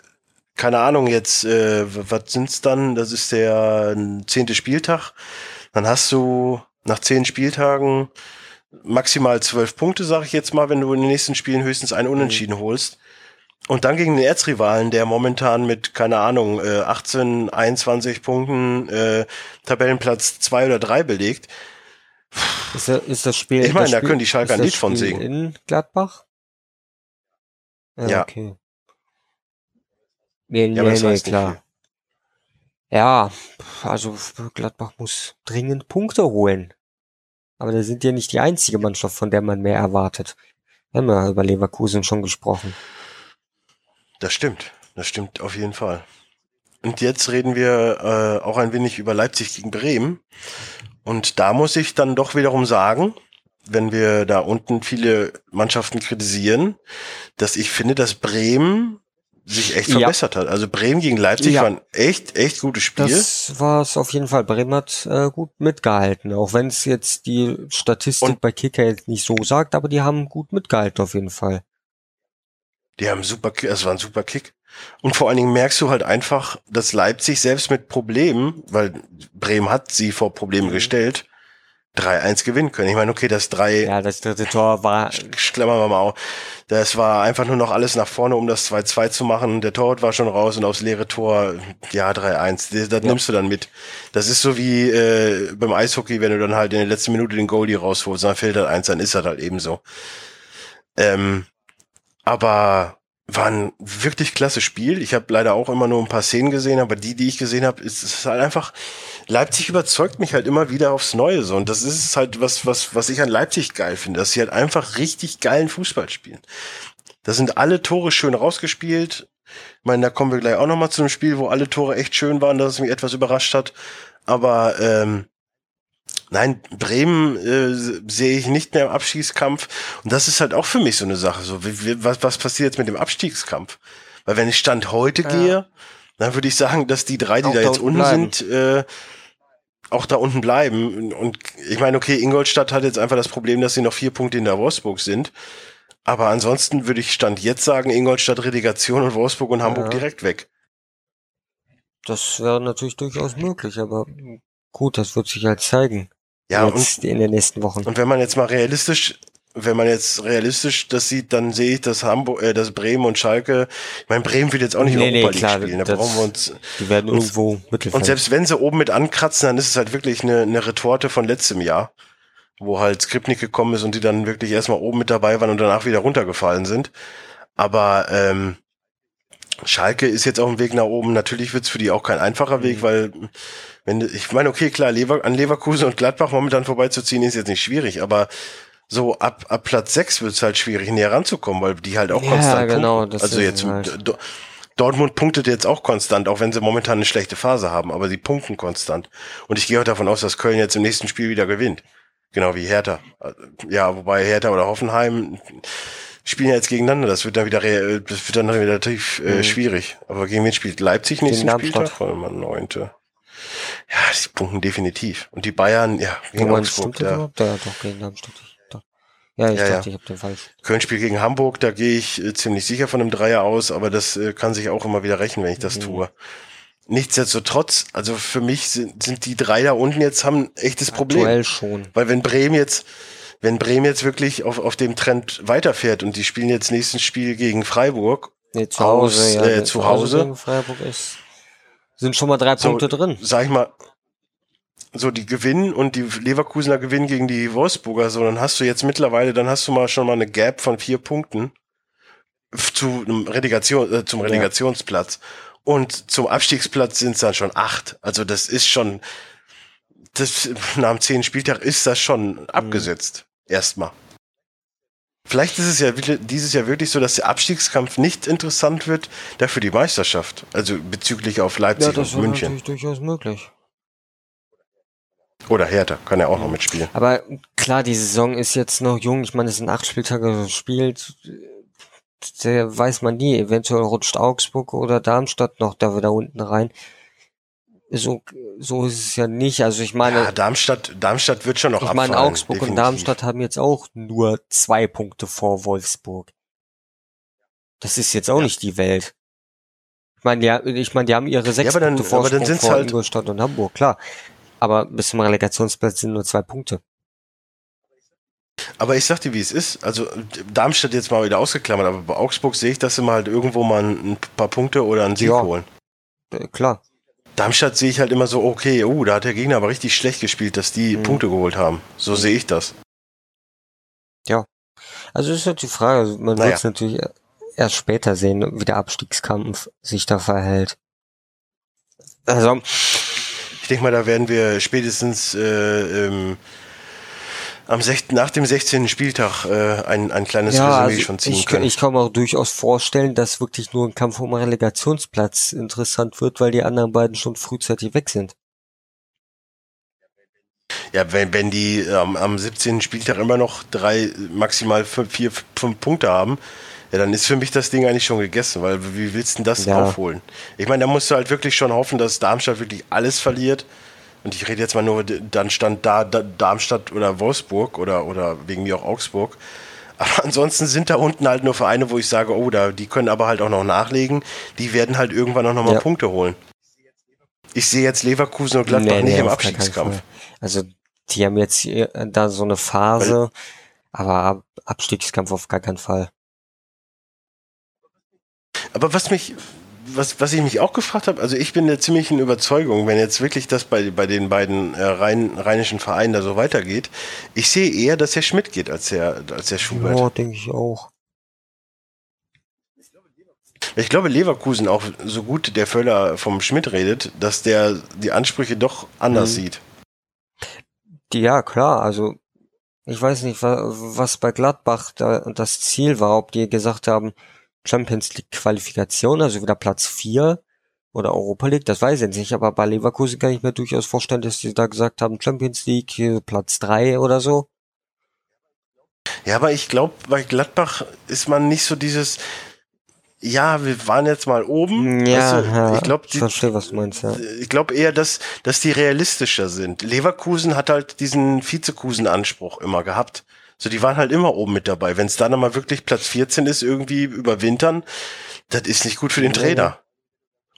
keine Ahnung, jetzt, äh, was sind's dann? Das ist der zehnte Spieltag. Dann hast du nach zehn Spieltagen maximal zwölf Punkte, sag ich jetzt mal, wenn du in den nächsten Spielen höchstens einen Unentschieden mhm. holst. Und dann gegen den Erzrivalen, der momentan mit, keine Ahnung, 18, äh, 21 Punkten äh, Tabellenplatz 2 oder 3 belegt. Ist, das, ist das Spiel. Ich meine, da können die Schalker ein Lied von singen. In Gladbach? Ja. ja. Okay. Nee, ja, nee, nee, klar. Ja, also Gladbach muss dringend Punkte holen. Aber da sind ja nicht die einzige Mannschaft, von der man mehr erwartet. Wir haben ja über Leverkusen schon gesprochen. Das stimmt. Das stimmt auf jeden Fall. Und jetzt reden wir äh, auch ein wenig über Leipzig gegen Bremen. Und da muss ich dann doch wiederum sagen, wenn wir da unten viele Mannschaften kritisieren, dass ich finde, dass Bremen sich echt verbessert ja. hat. Also Bremen gegen Leipzig ja. war ein echt, echt gutes Spiel. Das war es auf jeden Fall. Bremen hat äh, gut mitgehalten, auch wenn es jetzt die Statistik Und bei Kicker jetzt nicht so sagt, aber die haben gut mitgehalten auf jeden Fall. Die haben super, es war ein super Kick. Und vor allen Dingen merkst du halt einfach, dass Leipzig selbst mit Problemen, weil Bremen hat sie vor Probleme mhm. gestellt, 3-1 gewinnen können. Ich meine, okay, das 3. Ja, das dritte Tor war. Klammern wir mal auf. Das war einfach nur noch alles nach vorne, um das 2-2 zu machen. Der Torwart war schon raus und aufs leere Tor, ja, 3-1. Das, ja. nimmst du dann mit. Das ist so wie äh, beim Eishockey, wenn du dann halt in der letzten Minute den Goalie rausholst, dann fällt halt eins, dann ist das halt eben so. Ähm, aber war ein wirklich klasse Spiel. Ich habe leider auch immer nur ein paar Szenen gesehen, aber die, die ich gesehen habe, ist, ist halt einfach. Leipzig überzeugt mich halt immer wieder aufs Neue so und das ist halt was, was, was ich an Leipzig geil finde, dass sie halt einfach richtig geilen Fußball spielen. Da sind alle Tore schön rausgespielt. Ich meine, da kommen wir gleich auch noch mal zu einem Spiel, wo alle Tore echt schön waren, dass es mich etwas überrascht hat. Aber ähm, Nein, Bremen äh, sehe ich nicht mehr im Abstiegskampf. Und das ist halt auch für mich so eine Sache. So, wie, wie, was, was passiert jetzt mit dem Abstiegskampf? Weil wenn ich Stand heute ja. gehe, dann würde ich sagen, dass die drei, die auch da jetzt unten bleiben. sind, äh, auch da unten bleiben. Und ich meine, okay, Ingolstadt hat jetzt einfach das Problem, dass sie noch vier Punkte in der Wolfsburg sind. Aber ansonsten würde ich Stand jetzt sagen, Ingolstadt Relegation und Wolfsburg und Hamburg ja. direkt weg. Das wäre natürlich durchaus möglich, aber gut, das wird sich halt zeigen. Ja, jetzt und, in den nächsten Wochen. Und wenn man jetzt mal realistisch, wenn man jetzt realistisch das sieht, dann sehe ich, dass Hamburg, äh, dass Bremen und Schalke, ich meine, Bremen wird jetzt auch nicht nee, Europa nee, klar, spielen, da brauchen wir uns. Die werden irgendwo Mittelfeld. Und selbst wenn sie oben mit ankratzen, dann ist es halt wirklich eine, eine Retorte von letztem Jahr, wo halt Skripnik gekommen ist und die dann wirklich erstmal oben mit dabei waren und danach wieder runtergefallen sind. Aber ähm, Schalke ist jetzt auf dem Weg nach oben. Natürlich wird es für die auch kein einfacher Weg, mhm. weil wenn ich meine, okay, klar, Lever, an Leverkusen und Gladbach momentan vorbeizuziehen ist jetzt nicht schwierig, aber so ab, ab Platz 6 wird es halt schwierig, näher ranzukommen, weil die halt auch ja, konstant genau, punkten. Also jetzt halt. Dortmund punktet jetzt auch konstant, auch wenn sie momentan eine schlechte Phase haben, aber sie punkten konstant. Und ich gehe auch davon aus, dass Köln jetzt im nächsten Spiel wieder gewinnt. Genau wie Hertha. Ja, wobei Hertha oder Hoffenheim spielen ja jetzt gegeneinander. Das wird dann wieder, das wird dann wieder relativ äh, mhm. schwierig. Aber gegen wen spielt Leipzig nächsten Spieltag? Warte mal, neunte. Ja, sie punkten definitiv. Und die Bayern, ja, gegen du Augsburg. Ja. ja, doch, gegen Darmstadt. Ja, ich ja, dachte, ja. ich habe den falsch. Köln spielt gegen Hamburg, da gehe ich äh, ziemlich sicher von einem Dreier aus, aber das äh, kann sich auch immer wieder rächen, wenn ich das mhm. tue. Nichtsdestotrotz, also für mich sind, sind die drei da unten jetzt haben ein echtes Problem. Aktuell schon. Weil wenn Bremen jetzt, wenn Bremen jetzt wirklich auf, auf dem Trend weiterfährt und die spielen jetzt nächstes Spiel gegen Freiburg nee, zu Hause, aus, ja, äh, zu Hause, Hause Freiburg ist sind schon mal drei so, Punkte drin. Sag ich mal, so die gewinnen und die Leverkusener gewinnen gegen die Wolfsburger, so dann hast du jetzt mittlerweile, dann hast du mal schon mal eine Gap von vier Punkten zu einem Relegation, äh, zum Relegationsplatz. Ja. Und zum Abstiegsplatz sind es dann schon acht. Also das ist schon, das, nach dem zehnten Spieltag ist das schon mhm. abgesetzt. Erstmal. Vielleicht ist es ja dieses Jahr wirklich so, dass der Abstiegskampf nicht interessant wird, dafür die Meisterschaft. Also bezüglich auf Leipzig ja, und München. Das ist durchaus möglich. Oder Hertha, kann er auch noch mitspielen. Aber klar, die Saison ist jetzt noch jung. Ich meine, es sind acht Spieltage gespielt. Der weiß man nie. Eventuell rutscht Augsburg oder Darmstadt noch da wieder unten rein. So, so ist es ja nicht. Also ich meine, Ja, Darmstadt, Darmstadt wird schon noch ich meine, abfallen, Augsburg und definitiv. Darmstadt haben jetzt auch nur zwei Punkte vor Wolfsburg. Das ist jetzt auch Ja. nicht die Welt. Ich meine, ja, ich meine, die haben ihre sechs aber dann- Punkte aber dann Vorsprung vor halt- Ingolstadt und Hamburg, klar. Aber bis zum Relegationsplatz sind nur zwei Punkte. Aber ich sag dir, wie es ist. Also Darmstadt jetzt mal wieder ausgeklammert, aber bei Augsburg sehe ich, dass sie mal halt irgendwo mal ein paar Punkte oder einen Sieg Ja. holen. Äh, klar. Darmstadt sehe ich halt immer so, okay, oh, da hat der Gegner aber richtig schlecht gespielt, dass die Mhm. Punkte geholt haben. So sehe ich das. Also ist halt die Frage, also man Naja. wird es natürlich erst später sehen, wie der Abstiegskampf sich da verhält. Also, Ich denke mal, da werden wir spätestens äh, ähm, am 6., nach dem 16. Spieltag äh, ein, ein kleines ja, Resümee also schon ziehen ich, können. ich kann mir auch durchaus vorstellen, dass wirklich nur ein Kampf um einen Relegationsplatz interessant wird, weil die anderen beiden schon frühzeitig weg sind. Ja, wenn, wenn die ähm, am 17. Spieltag immer noch drei, maximal fünf, vier, fünf Punkte haben, ja, dann ist für mich das Ding eigentlich schon gegessen, weil wie willst du denn das Ja. aufholen? Ich meine, da musst du halt wirklich schon hoffen, dass Darmstadt wirklich alles verliert. Und ich rede jetzt mal nur, dann stand da, da Darmstadt oder Wolfsburg oder, oder wegen mir auch Augsburg. Aber ansonsten sind da unten halt nur Vereine, wo ich sage, oh, da, die können aber halt auch noch nachlegen. Die werden halt irgendwann auch nochmal Ja. Punkte holen. Ich sehe jetzt Leverkusen und Gladbach nicht im auf gar keinen Abstiegskampf. Also, die haben jetzt äh, da so eine Phase, aber Ab Abstiegskampf auf gar keinen Fall. Aber was mich, was, was ich mich auch gefragt habe, also ich bin der ziemlichen Überzeugung, wenn jetzt wirklich das bei, bei den beiden äh, rhein, rheinischen Vereinen da so weitergeht, ich sehe eher, dass der Schmidt geht als der, als der Schubert. Ja, denke ich auch. Ich glaube, Leverkusen auch so gut der Völler vom Schmidt redet, dass der die Ansprüche doch anders Mhm. sieht. Ja, klar, also ich weiß nicht, wa- was bei Gladbach da das Ziel war, ob die gesagt haben, Champions League Qualifikation, also wieder Platz 4 oder Europa League, das weiß ich jetzt nicht, aber bei Leverkusen kann ich mir durchaus vorstellen, dass sie da gesagt haben, Champions League, Platz 3 oder so. Ja, aber ich glaube, bei Gladbach ist man nicht so dieses, ja, wir waren jetzt mal oben. Ja, weißt du, ja, ich glaube, ich verstehe, was du meinst, ja. ich glaube eher, dass, dass die realistischer sind. Leverkusen hat halt diesen Vizekusen-Anspruch immer gehabt. So, die waren halt immer oben mit dabei. Wenn es dann mal wirklich Platz 14 ist, irgendwie überwintern, das ist nicht gut für den. Trainer.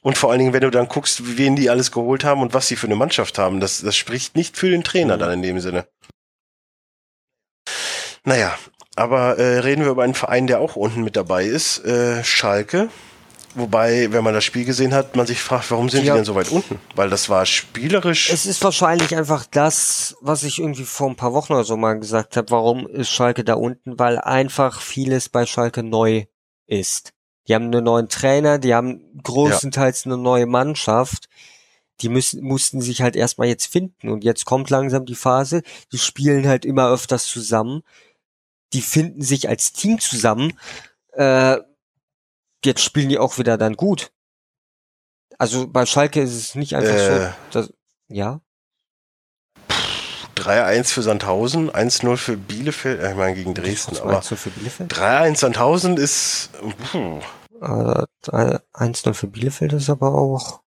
Und vor allen Dingen, wenn du dann guckst, wen die alles geholt haben und was sie für eine Mannschaft haben, das, das spricht nicht für den Trainer dann in dem Sinne. Naja, aber äh, reden wir über einen Verein, der auch unten mit dabei ist, äh, Schalke. Wobei, wenn man das Spiel gesehen hat, man sich fragt, warum sind Ja. die denn so weit unten? Weil das war spielerisch. Es ist wahrscheinlich einfach das, was ich irgendwie vor ein paar Wochen oder so mal gesagt habe. Warum ist Schalke da unten? Weil einfach vieles bei Schalke neu ist. Die haben einen neuen Trainer, die haben größtenteils eine neue Mannschaft. Die müssen, mussten sich halt erstmal jetzt finden. Und jetzt kommt langsam die Phase. Die spielen halt immer öfters zusammen. Die finden sich als Team zusammen. Äh, jetzt spielen die auch wieder dann gut. Also bei Schalke ist es nicht einfach Äh. so, dass, ja. 3-1 für Sandhausen, 1-0 für Bielefeld, äh, ich meine gegen Dresden, aber meinst du für Bielefeld? 3-1 Sandhausen ist. Puh. Äh, 1-0 für Bielefeld ist aber auch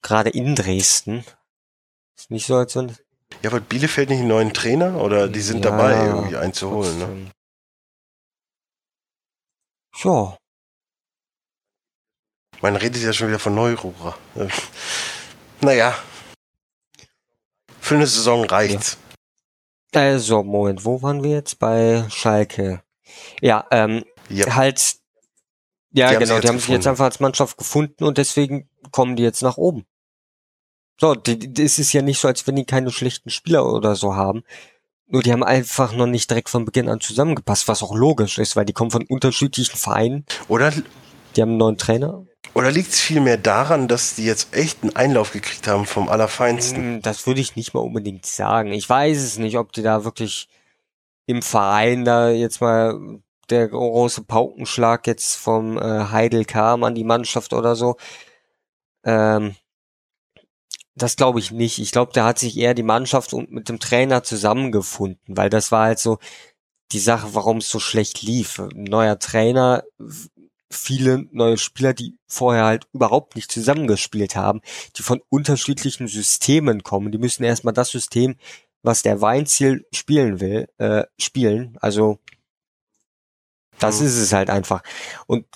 gerade in Dresden. Ist nicht so, als wenn. Ja, wird Bielefeld nicht einen neuen Trainer oder die sind Ja, dabei, irgendwie einzuholen, ne? trotzdem. Ja, Man redet ja schon wieder von Neururer. Äh, Naja. Für eine Saison reicht's. also, Moment, wo waren wir jetzt? Bei Schalke. Ja, ähm, Ja. halt, ja, Die genau, die haben sich jetzt einfach als Mannschaft gefunden und deswegen kommen die jetzt nach oben. So, es ist ja nicht so, als wenn die keine schlechten Spieler oder so haben. Nur die haben einfach noch nicht direkt von Beginn an zusammengepasst, was auch logisch ist, weil die kommen von unterschiedlichen Vereinen. Oder, Die haben einen neuen Trainer. Oder liegt es vielmehr daran, dass die jetzt echt einen Einlauf gekriegt haben vom Allerfeinsten? Hm, Das würde ich nicht mal unbedingt sagen. Ich weiß es nicht, ob die da wirklich im Verein da jetzt mal der große Paukenschlag jetzt vom äh, Heidel kam an die Mannschaft oder so. Ähm, das glaube ich nicht. Ich glaube, da hat sich eher die Mannschaft und mit dem Trainer zusammengefunden, weil das war halt so die Sache, warum es so schlecht lief. Ein neuer Trainer, viele neue Spieler, die vorher halt überhaupt nicht zusammengespielt haben, die von unterschiedlichen Systemen kommen. Die müssen erstmal das System, was der Weinziel spielen will, äh, spielen. Also das mhm. ist es halt einfach. Und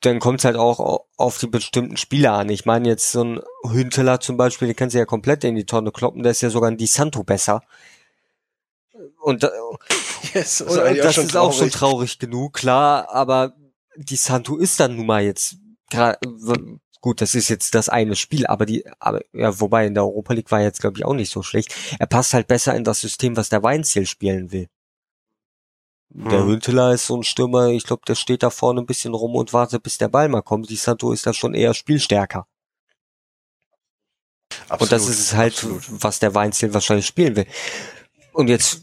dann kommt es halt auch auf die bestimmten Spieler an. Ich meine jetzt so ein Hünteler zum Beispiel, den kannst du ja komplett in die Tonne kloppen, der ist ja sogar ein Di Santo besser. Und, yes, das, und das ist auch schon traurig genug, klar, aber Di Santo ist dann nun mal jetzt gut, das ist jetzt das eine Spiel, aber die, aber ja, wobei in der Europa League war jetzt glaube ich auch nicht so schlecht. Er passt halt besser in das System, was der Weinziel spielen will. Der mhm. Hünteler ist so ein Stürmer, ich glaube, der steht da vorne ein bisschen rum und wartet, bis der Ball mal kommt. Die Santo ist da schon eher spielstärker. Absolut, und das ist halt, absolut. was der Weinziel wahrscheinlich spielen will. Und jetzt.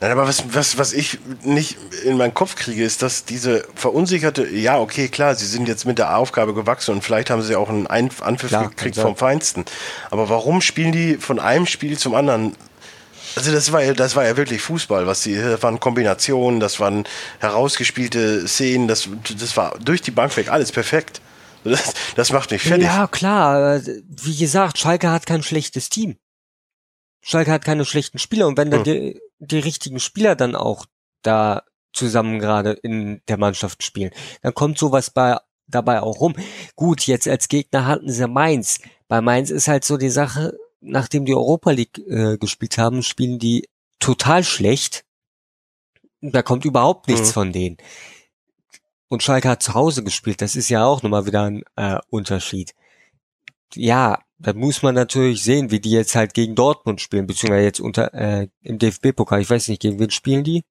Nein, aber was, was, was ich nicht in meinen Kopf kriege, ist, dass diese verunsicherte, ja, okay, klar, sie sind jetzt mit der Aufgabe gewachsen und vielleicht haben sie auch einen Anpfiff klar, gekriegt vom Feinsten. Aber warum spielen die von einem Spiel zum anderen also das war ja, das war ja wirklich Fußball, was die, das waren Kombinationen, das waren herausgespielte Szenen, das, das war durch die Bank weg alles perfekt. Das, das macht mich fertig. Ja, klar. Wie gesagt, Schalke hat kein schlechtes Team. Schalke hat keine schlechten Spieler und wenn hm. da die, richtigen Spieler dann auch da zusammen gerade in der Mannschaft spielen, dann kommt sowas bei dabei auch rum. Gut, jetzt als Gegner hatten sie Mainz. Bei Mainz ist halt so die Sache, nachdem die Europa League äh, gespielt haben, spielen die total schlecht. Da kommt überhaupt nichts mhm. von denen. Und Schalke hat zu Hause gespielt. Das ist ja auch nochmal wieder ein äh, Unterschied. Ja, da muss man natürlich sehen, wie die jetzt halt gegen Dortmund spielen, beziehungsweise jetzt unter äh, im DFB-Pokal. Ich weiß nicht, gegen wen spielen die?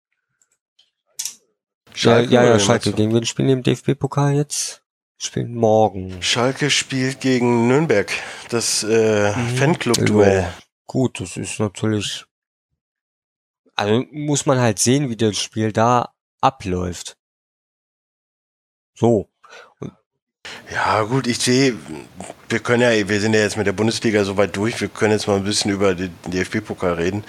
Schalke, ja, ja, ja Schalke. Gegen wen spielen die im DFB-Pokal jetzt? spielen morgen. Schalke spielt gegen Nürnberg, das äh, mhm. Fanclub-Duell. Ja, gut, das ist natürlich. Also muss man halt sehen, wie das Spiel da abläuft. So. Ja, gut, ich sehe, wir können ja, wir sind ja jetzt mit der Bundesliga so weit durch, wir können jetzt mal ein bisschen über den DFB-Pokal reden.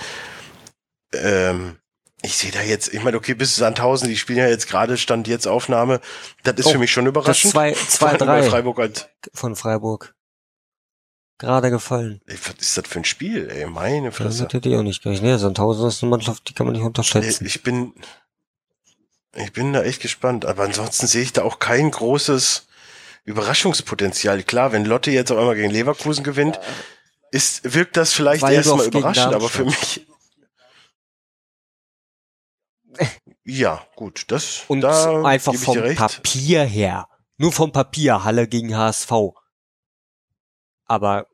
Ähm, ich sehe da jetzt, ich meine, okay, bis Sandhausen, die spielen ja jetzt gerade, stand jetzt Aufnahme. Das ist oh, für mich schon überraschend. Das zwei, zwei, drei Freiburg. Von Freiburg. Gerade gefallen. Ey, was ist das für ein Spiel, ey? Meine Fresse. Das hätte ich auch nicht gerechnet. Nee, Sandhausen ist eine Mannschaft, die kann man nicht unterschätzen. Ich bin, ich bin da echt gespannt. Aber ansonsten sehe ich da auch kein großes Überraschungspotenzial. Klar, wenn Lotte jetzt auf einmal gegen Leverkusen gewinnt, ist, wirkt das vielleicht erstmal überraschend, aber für mich, Ja, gut, das und da einfach vom Papier her. Nur vom Papier Halle gegen HSV. Aber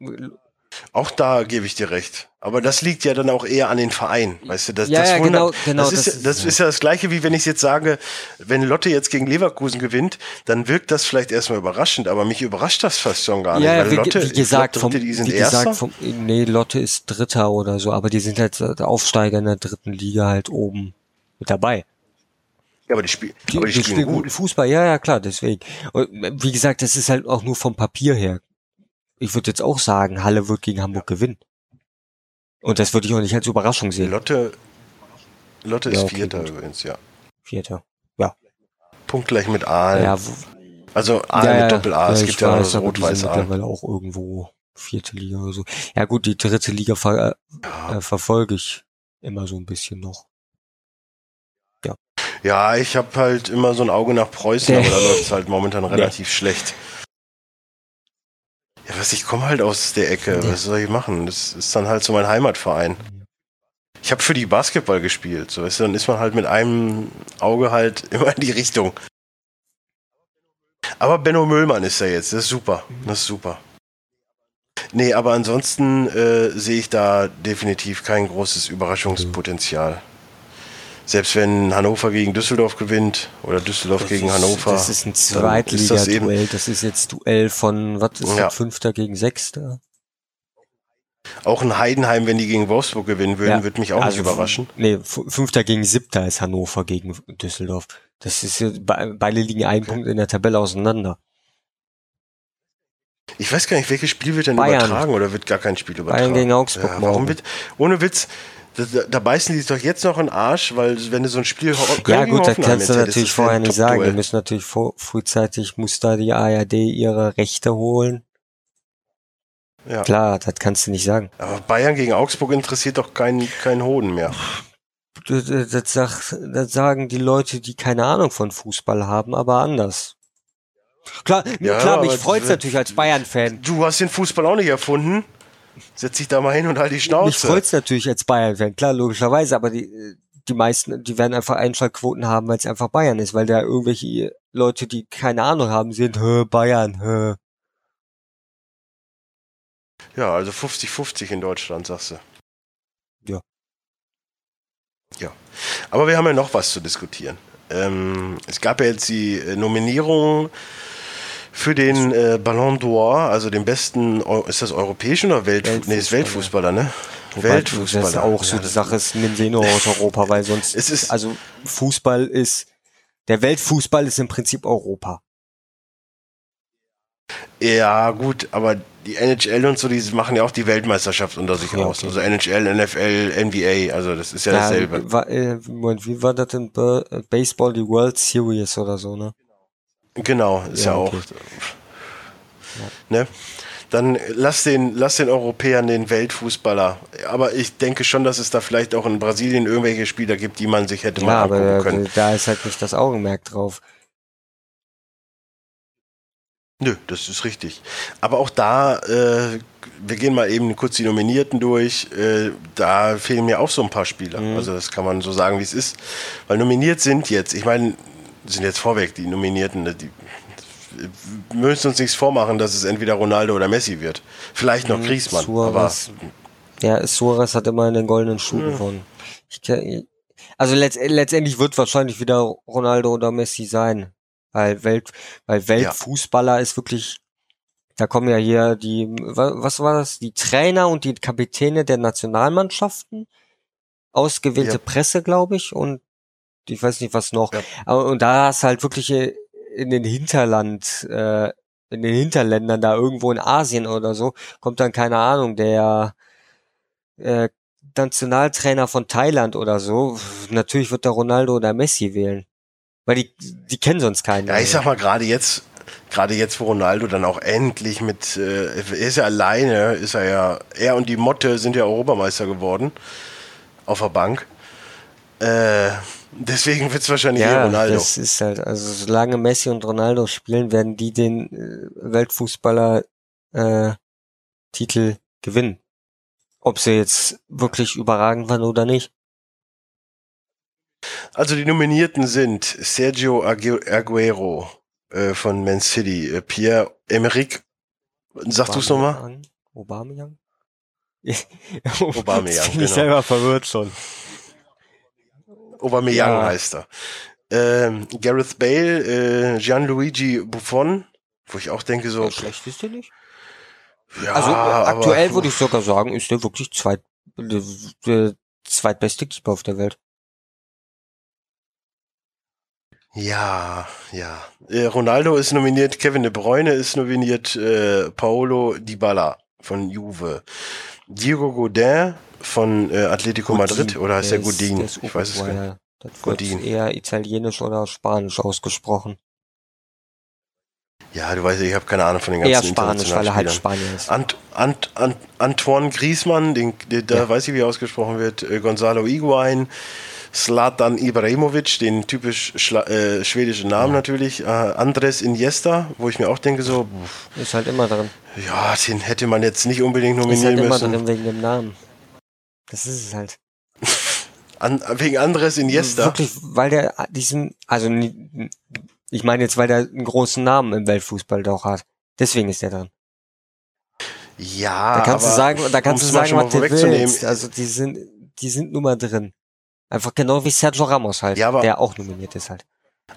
auch da gebe ich dir recht. Aber das liegt ja dann auch eher an den Verein, weißt du? Das, ja, das, ja, genau, genau, das, ist, das, das ist ja das Gleiche, wie wenn ich jetzt sage, wenn Lotte jetzt gegen Leverkusen gewinnt, dann wirkt das vielleicht erstmal überraschend, aber mich überrascht das fast schon gar nicht. Ja, weil wie, Lotte, wie gesagt, vom, die sind wie gesagt, vom, nee, Lotte ist Dritter oder so, aber die sind halt Aufsteiger in der dritten Liga halt oben mit dabei. Ja, aber die, Spiel, die, aber die, die spielen, spielen gut. Fußball, ja, ja, klar, deswegen. Und wie gesagt, das ist halt auch nur vom Papier her. Ich würde jetzt auch sagen, Halle wird gegen Hamburg ja. gewinnen. Und das würde ich auch nicht als Überraschung sehen. Lotte, Lotte ist ja, okay, Vierter gut. übrigens, ja. Vierter, ja. Punktgleich mit Aal. Ja, also Aal ja, mit Doppel-A. Es gibt ja das rot-weiß Aal. mittlerweile auch irgendwo vierte Liga oder so. Ja gut, die dritte Liga ver äh, verfolge ich immer so ein bisschen noch. Ja, ich habe halt immer so ein Auge nach Preußen, aber da läuft es halt momentan relativ schlecht. Ja, was, ich komme halt aus der Ecke. Was soll ich machen? Das ist dann halt so mein Heimatverein. Ich habe für die Basketball gespielt. So, weißt du, dann ist man halt mit einem Auge halt immer in die Richtung. Aber Benno Müllmann ist ja jetzt. Das ist super. Das ist super. Nee, aber ansonsten äh, sehe ich da definitiv kein großes Überraschungspotenzial. Selbst wenn Hannover gegen Düsseldorf gewinnt oder Düsseldorf das gegen ist, Hannover. Das ist ein Zweitliga-Duell. Das, das, ist jetzt Duell von, was ist ja. das, Fünfter gegen Sechster? Auch ein Heidenheim, wenn die gegen Wolfsburg gewinnen würden, ja. würde mich auch also nicht überraschen. Nee, Fünfter gegen Siebter ist Hannover gegen Düsseldorf. Das ist beide liegen einen Punkt in der Tabelle auseinander. Ich weiß gar nicht, welches Spiel wird denn Bayern. übertragen oder wird gar kein Spiel übertragen? Bayern gegen Augsburg Ja, warum wird, ohne Witz, da, da- beißen die sich doch jetzt noch in den Arsch, weil wenn du so ein Spiel Ja gut, das kannst du natürlich vorher nicht sagen. Top-Duell. müssen natürlich vor, frühzeitig, muss da die ARD ihre Rechte holen. Ja. Klar, das kannst du nicht sagen. Aber Bayern gegen Augsburg interessiert doch keinen keinen Hoden mehr. Das, das, das, sagen die Leute, die keine Ahnung von Fußball haben, aber anders. Klar, Ja, klar, mich freut's natürlich als Bayern-Fan. Du hast den Fußball auch nicht erfunden. Setz dich da mal hin und halt die Schnauze. Mich freut's natürlich als Bayern-Fan, klar, logischerweise, aber die, die meisten, die werden einfach Einschaltquoten haben, weil es einfach Bayern ist, weil da irgendwelche Leute, die keine Ahnung haben, sind, hä, Bayern, hä. Ja, also 50-50 in Deutschland, sagst du. Ja. Ja. Aber wir haben ja noch was zu diskutieren. Ähm, es gab ja jetzt die äh, Nominierung für den äh, Ballon d'Or, also den besten, ist das europäischen oder Welt nee, ist Weltfußballer. Weltfußballer, ne? Wobei, Weltfußballer. Das ist auch so Ja, die Sache, es nimmt sie nur aus Europa, weil sonst, Es ist- also Fußball ist, der Weltfußball ist im Prinzip Europa. Ja, gut, aber die NHL und so, die machen ja auch die Weltmeisterschaft unter sich Ja, aus. okay. Also NHL, NFL, NBA, also das ist ja dasselbe. War, äh, Moment, wie war das denn? Äh, Baseball, die World Series oder so, ne? Genau, ist ja, Ja, auch. okay. Ne? Dann lass den, lass den Europäern den Weltfußballer. Aber ich denke schon, dass es da vielleicht auch in Brasilien irgendwelche Spieler gibt, die man sich hätte mal Ja, angucken aber können. da ist halt nicht das Augenmerk drauf. Nö, das ist richtig. Aber auch da, äh, wir gehen mal eben kurz die Nominierten durch. Äh, da fehlen mir auch so ein paar Spieler. Mhm. Also das kann man so sagen, wie es ist. Weil nominiert sind jetzt, ich meine, sind jetzt vorweg die Nominierten, ne, die wir müssen uns nichts vormachen, dass es entweder Ronaldo oder Messi wird. Vielleicht noch Griezmann, aber Suarez. Ja, Suarez hat immer den goldenen Schuh gewonnen. Ich, also letzt, letztendlich wird wahrscheinlich wieder Ronaldo oder Messi sein. Weil Welt, weil Weltfußballer ist wirklich, da kommen ja hier die, wa- was war das? Die Trainer und die Kapitäne der Nationalmannschaften, ausgewählte Ja. Presse, glaube ich, und ich weiß nicht was noch. Ja. Und da hast halt wirklich äh, in den Hinterland, äh, in den Hinterländern, da irgendwo in Asien oder so, kommt dann, keine Ahnung, der äh, Nationaltrainer von Thailand oder so. Natürlich wird der Ronaldo oder Messi wählen. Weil die, die kennen sonst keinen. Ja, ich sag mal, gerade jetzt, gerade jetzt, wo Ronaldo dann auch endlich mit, äh, er ist ja alleine, ist er ja, er und die Motte sind ja Europameister geworden. Auf der Bank. Äh, deswegen wird's wahrscheinlich eh ja, Ronaldo. das ist halt, also solange Messi und Ronaldo spielen, werden die den äh, Weltfußballer äh, Titel gewinnen. Ob sie jetzt wirklich überragend waren oder nicht. Also die Nominierten sind Sergio Agu- Aguero äh, von Man City, äh, Pierre Emerick, sag du's nochmal? Aubameyang? Aubameyang, bin ich genau. selber verwirrt schon. Aubameyang Ja. heißt er. Ähm, Gareth Bale, äh, Gianluigi Buffon, wo ich auch denke so, Ja, schlecht ist der nicht. ja, Also äh, aber- aktuell würde ich sogar sagen, ist der wirklich zweit, der, der zweitbeste Keeper auf der Welt. Ja, ja. Äh, Ronaldo ist nominiert, Kevin De Bruyne ist nominiert, äh, Paolo Dybala von Juve, Diego Godin von äh, Atletico Madrid oder heißt der, ist- Godin? der ist ich weiß es gar nicht. Das wird Godin. eher italienisch oder spanisch ausgesprochen. Ja, du weißt, ich habe keine Ahnung von den ganzen Eher spanisch, weil er halt Spanier ist. Ant, Ant, Ant, Antoine Griezmann, den, den, da Ja. weiß ich, wie er ausgesprochen wird, äh, Gonzalo Higuain, Zlatan Ibrahimovic, den typisch schla äh, schwedischen Namen natürlich, äh, Andres Iniesta, wo ich mir auch denke so, Ist halt immer drin. ja, den hätte man jetzt nicht unbedingt Ist nominieren halt immer müssen. drin wegen dem Namen. Das ist es halt. An, wegen Andres Iniesta. Wirklich, weil der diesen, also ich meine jetzt, weil der einen großen Namen im Weltfußball doch hat. Deswegen ist der drin. Ja, Da kannst du aber sagen, da kannst du sagen, was du willst. Also die sind, die sind nun mal drin. Einfach genau wie Sergio Ramos halt, Ja, aber- der auch nominiert ist halt.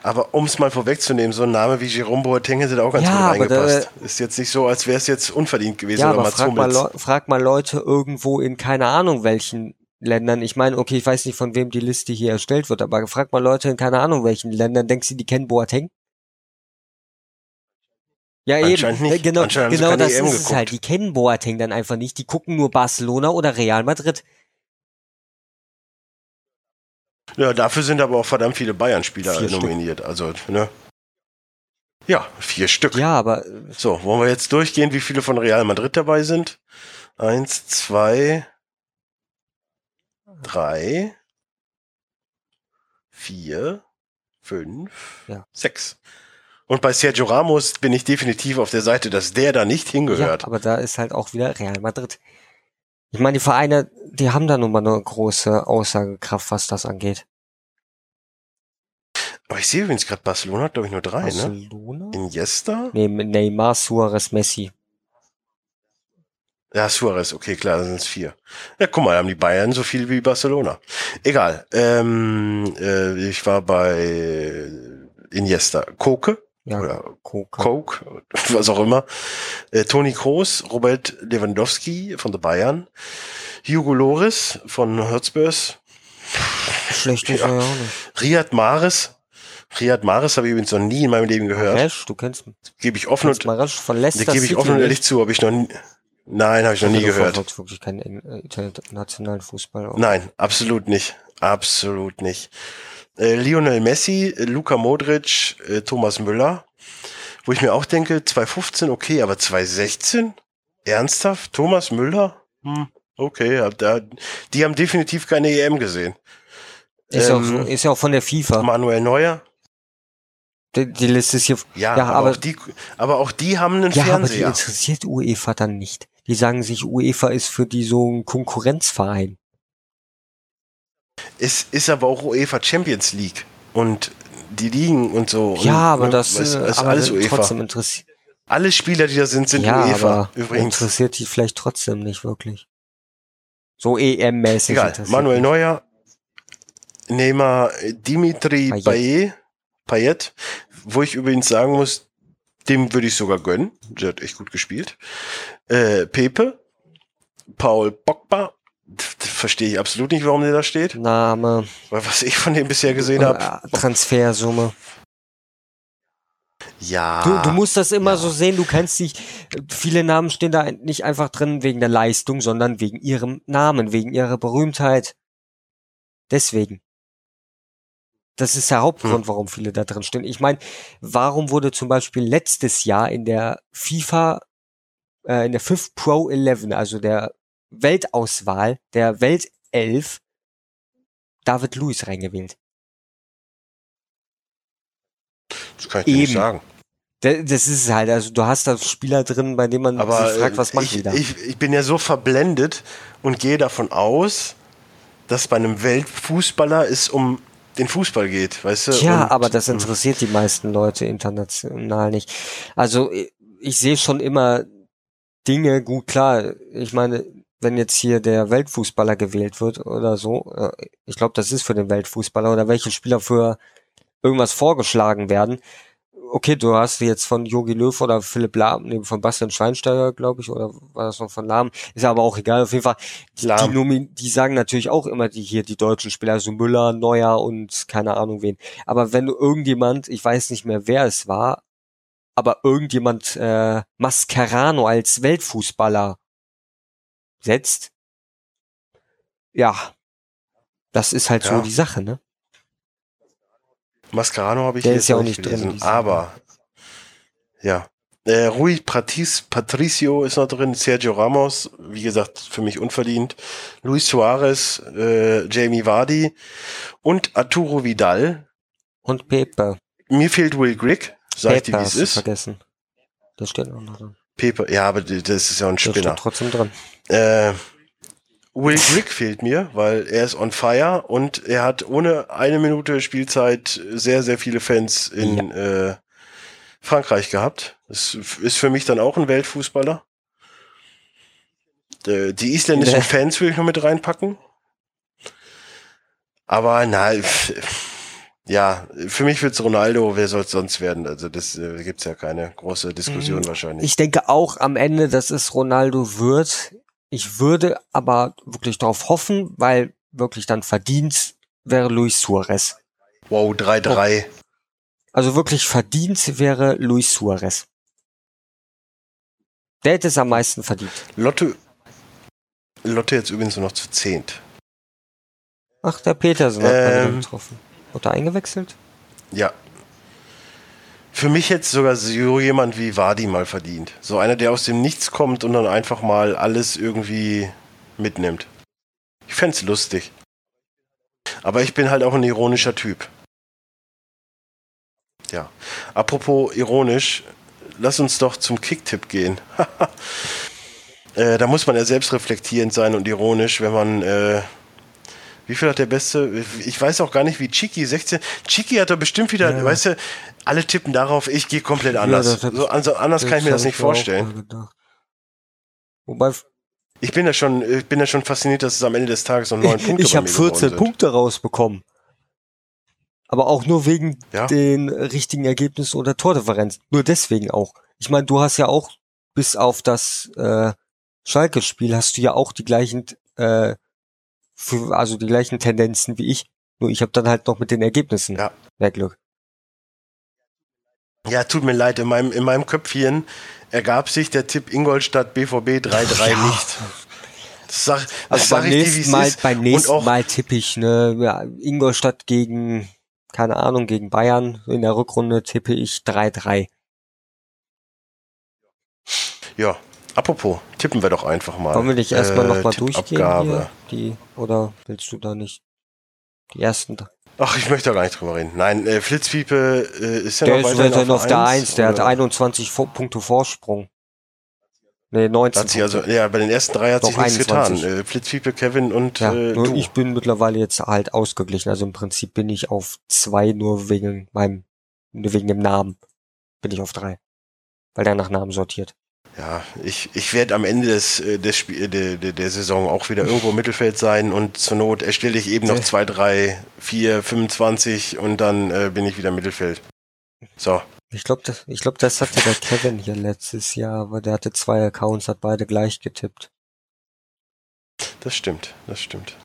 Aber um es mal vorwegzunehmen, so ein Name wie Jerome Boateng hätte da auch ganz Ja, gut reingepasst. Ist jetzt nicht so, als wäre es jetzt unverdient gewesen Ja, aber frag mal, frag mal Leute irgendwo in keine Ahnung welchen Ländern. Ich meine, okay, ich weiß nicht, von wem die Liste hier erstellt wird, aber frag mal Leute in keine Ahnung welchen Ländern. Denkst du, die kennen Boateng? Ja, eben. Nicht. Genau, genau das EM ist es geguckt. halt. Die kennen Boateng dann einfach nicht. Die gucken nur Barcelona oder Real Madrid. Ja, dafür sind aber auch verdammt viele Bayern-Spieler Stück. nominiert. Also, ne? Ja, vier Stück. Ja, aber äh, So, wollen wir jetzt durchgehen, wie viele von Real Madrid dabei sind? Eins, zwei, drei, vier, fünf, Ja. sechs. Und bei Sergio Ramos bin ich definitiv auf der Seite, dass der da nicht ja, hingehört. aber da ist halt auch wieder Real Madrid. Ich meine, die Vereine, die haben da nun mal eine große Aussagekraft, was das angeht. Aber ich sehe übrigens gerade, Barcelona hat, glaube ich, nur drei, ne? Barcelona? Iniesta? Nee, Neymar, Suarez, Messi. Ja, Suarez, okay, klar, sind es vier. Ja, guck mal, haben die Bayern so viel wie Barcelona. Egal. Ähm, äh, ich war bei Iniesta. Koke Ja, oder Coca. Coke, was auch immer. Äh, Toni Kroos, Robert Lewandowski von den Bayern, Hugo Loris von Hotspurs, Schlecht ist Ja. ja auch nicht. Riyad Mahrez. Riyad Mahrez habe ich übrigens noch nie in meinem Leben gehört. Rash, du kennst, Gebe ich offen und mal Rash von Leicester gebe ich offen und ehrlich zu, habe ich noch nie, nein, habe ich noch nie Du gehört. verfolgst wirklich keinen internationalen Fußball. Nein, absolut nicht. Absolut nicht. Äh, Lionel Messi, äh, Luka Modric, äh, Thomas Müller. Wo ich mir auch denke, 2015 okay, aber 2016? Ernsthaft? Thomas Müller? Hm, okay, da, die haben definitiv keine EM gesehen. Ist, Ähm, auch, ist ja auch von der FIFA. Manuel Neuer? Die, die Liste ist hier. Ja, Ja, aber, aber- auch die, aber auch die haben einen Ja, aber die Fernseher. interessiert UEFA dann nicht. Die sagen sich, UEFA ist für die so ein Konkurrenzverein. Es ist aber auch UEFA Champions League und die Ligen und so. ja, und, aber ne, das ist, ist alles UEFA. trotzdem interessiert. Alle Spieler, die da sind, sind Ja, UEFA. Übrigens. interessiert die vielleicht trotzdem nicht wirklich. So EM-mäßig. Egal, Manuel. Neuer, Neymar, Dimitri Payet. Payet, wo ich übrigens sagen muss, dem würde ich sogar gönnen. Der hat echt gut gespielt. Äh, Pepe, Paul Pogba, verstehe ich absolut nicht, warum der da steht. Name, Weil was ich von dem bisher gesehen habe, Transfersumme. ja. Du, du musst das immer ja. so sehen, du kannst dich, viele Namen stehen da nicht einfach drin wegen der Leistung, sondern wegen ihrem Namen, wegen ihrer Berühmtheit. Deswegen. Das ist der Hauptgrund, Hm. warum viele da drin stehen. Ich meine, warum wurde zum Beispiel letztes Jahr in der FIFA, äh, in der FIF Pro 11, also der Weltauswahl, der Weltelf, David Lewis reingewählt? das kann ich dir nicht eben. sagen. Da- Das ist halt, also du hast da Spieler drin, bei denen man Aber sich fragt, was äh, machen ich, die da? Ich, ich bin ja so verblendet und gehe davon aus, dass bei einem Weltfußballer es um den Fußball geht, weißt du? Tja, und, aber das interessiert die meisten Leute international nicht. Also ich, ich sehe schon immer Dinge, gut klar, ich meine, wenn jetzt hier der Weltfußballer gewählt wird oder so, äh, ich glaube, das ist für den Weltfußballer oder welche Spieler für irgendwas vorgeschlagen werden. Okay, du hast jetzt von Jogi Löw oder Philipp Lahm, nee, von Bastian Schweinsteiger, glaube ich, oder war das noch von Lahm? Ist aber auch egal. Auf jeden Fall, die, die, die sagen natürlich auch immer die hier, die deutschen Spieler, also Müller, Neuer und keine Ahnung wen. Aber wenn du irgendjemand, ich weiß nicht mehr, wer es war, aber irgendjemand äh, Mascherano als Weltfußballer setzt, ja, das ist halt Ja. so die Sache, ne? Mascarano habe ich Der jetzt ist ja auch nicht drin, gelesen, diesen- aber ja. Äh, Rui Patis, Patricio ist noch drin, Sergio Ramos, wie gesagt, für mich unverdient, Luis Suarez, äh, Jamie Vardy und Arturo Vidal. Und Pepe. Mir fehlt Will Grigg, sag ich dir, Pepe wie es ist. vergessen. Der steht auch noch drin. Pepe, ja, aber das ist ja ein Spinner. steht trotzdem drin. Äh, Will Grigg fehlt mir, weil er ist on fire und er hat ohne eine Minute Spielzeit sehr, sehr viele Fans in äh, Frankreich gehabt. Das ist für mich dann auch ein Weltfußballer. Äh, Die isländischen Nee. Fans will ich noch mit reinpacken. Aber na, ja, für mich wird's Ronaldo, wer soll es sonst werden? Also das äh, gibt's ja keine große Diskussion Mhm. wahrscheinlich. Ich denke auch am Ende, dass es Ronaldo wird. Ich würde aber wirklich darauf hoffen, weil wirklich dann verdient wäre Luis Suarez. wow, 3-3. Also wirklich verdient wäre Luis Suarez. Der hätte es am meisten verdient. Lotte, Lotte jetzt übrigens nur noch zu zehnt. Ach, der Petersen hat Ähm. getroffen. Wurde eingewechselt? Ja. Für mich hätte sogar so jemand wie Wadi mal verdient. So einer, der aus dem Nichts kommt und dann einfach mal alles irgendwie mitnimmt. Ich fänd's lustig. Aber ich bin halt auch ein ironischer Typ. Ja. Apropos ironisch, lass uns doch zum Kicktipp gehen. äh, da muss man ja selbst reflektierend sein und ironisch, wenn man. Äh, wie viel hat der Beste? Ich weiß auch gar nicht, wie Chiki 16. Chiki hat doch bestimmt wieder, Ja. weißt du, alle tippen darauf, ich gehe komplett anders. hab- so, also anders kann ich mir das nicht vorstellen. Wobei, Ich bin ja schon, ich bin ja schon fasziniert, dass es am Ende des Tages noch neun Punkte ich habe mir geworden 14 sind. Punkte rausbekommen. Aber auch nur wegen Ja. den richtigen Ergebnissen oder Tordifferenz. Nur deswegen auch. Ich meine, du hast ja auch bis auf das äh, Schalke-Spiel hast du ja auch die gleichen, äh, für, also die gleichen Tendenzen wie ich. Nur ich habe dann halt noch mit den Ergebnissen Ja. mehr Glück. Ja, tut mir leid, in meinem, in meinem Köpfchen ergab sich der Tipp Ingolstadt BVB 3-3 Ja. nicht. Das sag, das Also sag beim ich dir, nächsten es Mal, ist. beim nächsten auch, Mal tippe ich ne ja, Ingolstadt gegen keine Ahnung gegen Bayern in der Rückrunde tippe ich 3-3. ja, apropos, tippen wir doch einfach mal. Wollen wir nicht erstmal Äh, noch mal durchgehen hier, die oder willst du da nicht die ersten? drei? Ach, ich möchte da gar nicht drüber reden. Nein, äh, Flitzpiepe äh, ist ja Der noch ist weiterhin weiterhin auf der 1, Eins, der hat oder? 21 Vo- Punkte Vorsprung. Nee, 19. Hat sich also, ja, bei den ersten drei hat sich nichts 21. getan. Äh, Flitzpiepe, Kevin und ja, äh, nur du. ich bin mittlerweile jetzt halt ausgeglichen. Also im Prinzip bin ich auf zwei nur wegen meinem, nur wegen dem Namen. Bin ich auf drei. Weil der nach Namen sortiert. Ja, ich, ich werde am Ende des, äh, des Spiel, der, der, der Saison auch wieder irgendwo im Mittelfeld sein und zur Not erstelle ich eben noch Ja. 2, 3, 4, 25 und dann äh, bin ich wieder im Mittelfeld. So, Ich glaube, das, ich glaub, das hatte der Kevin hier letztes Jahr, aber der hatte zwei Accounts, hat beide gleich getippt. das stimmt, das stimmt.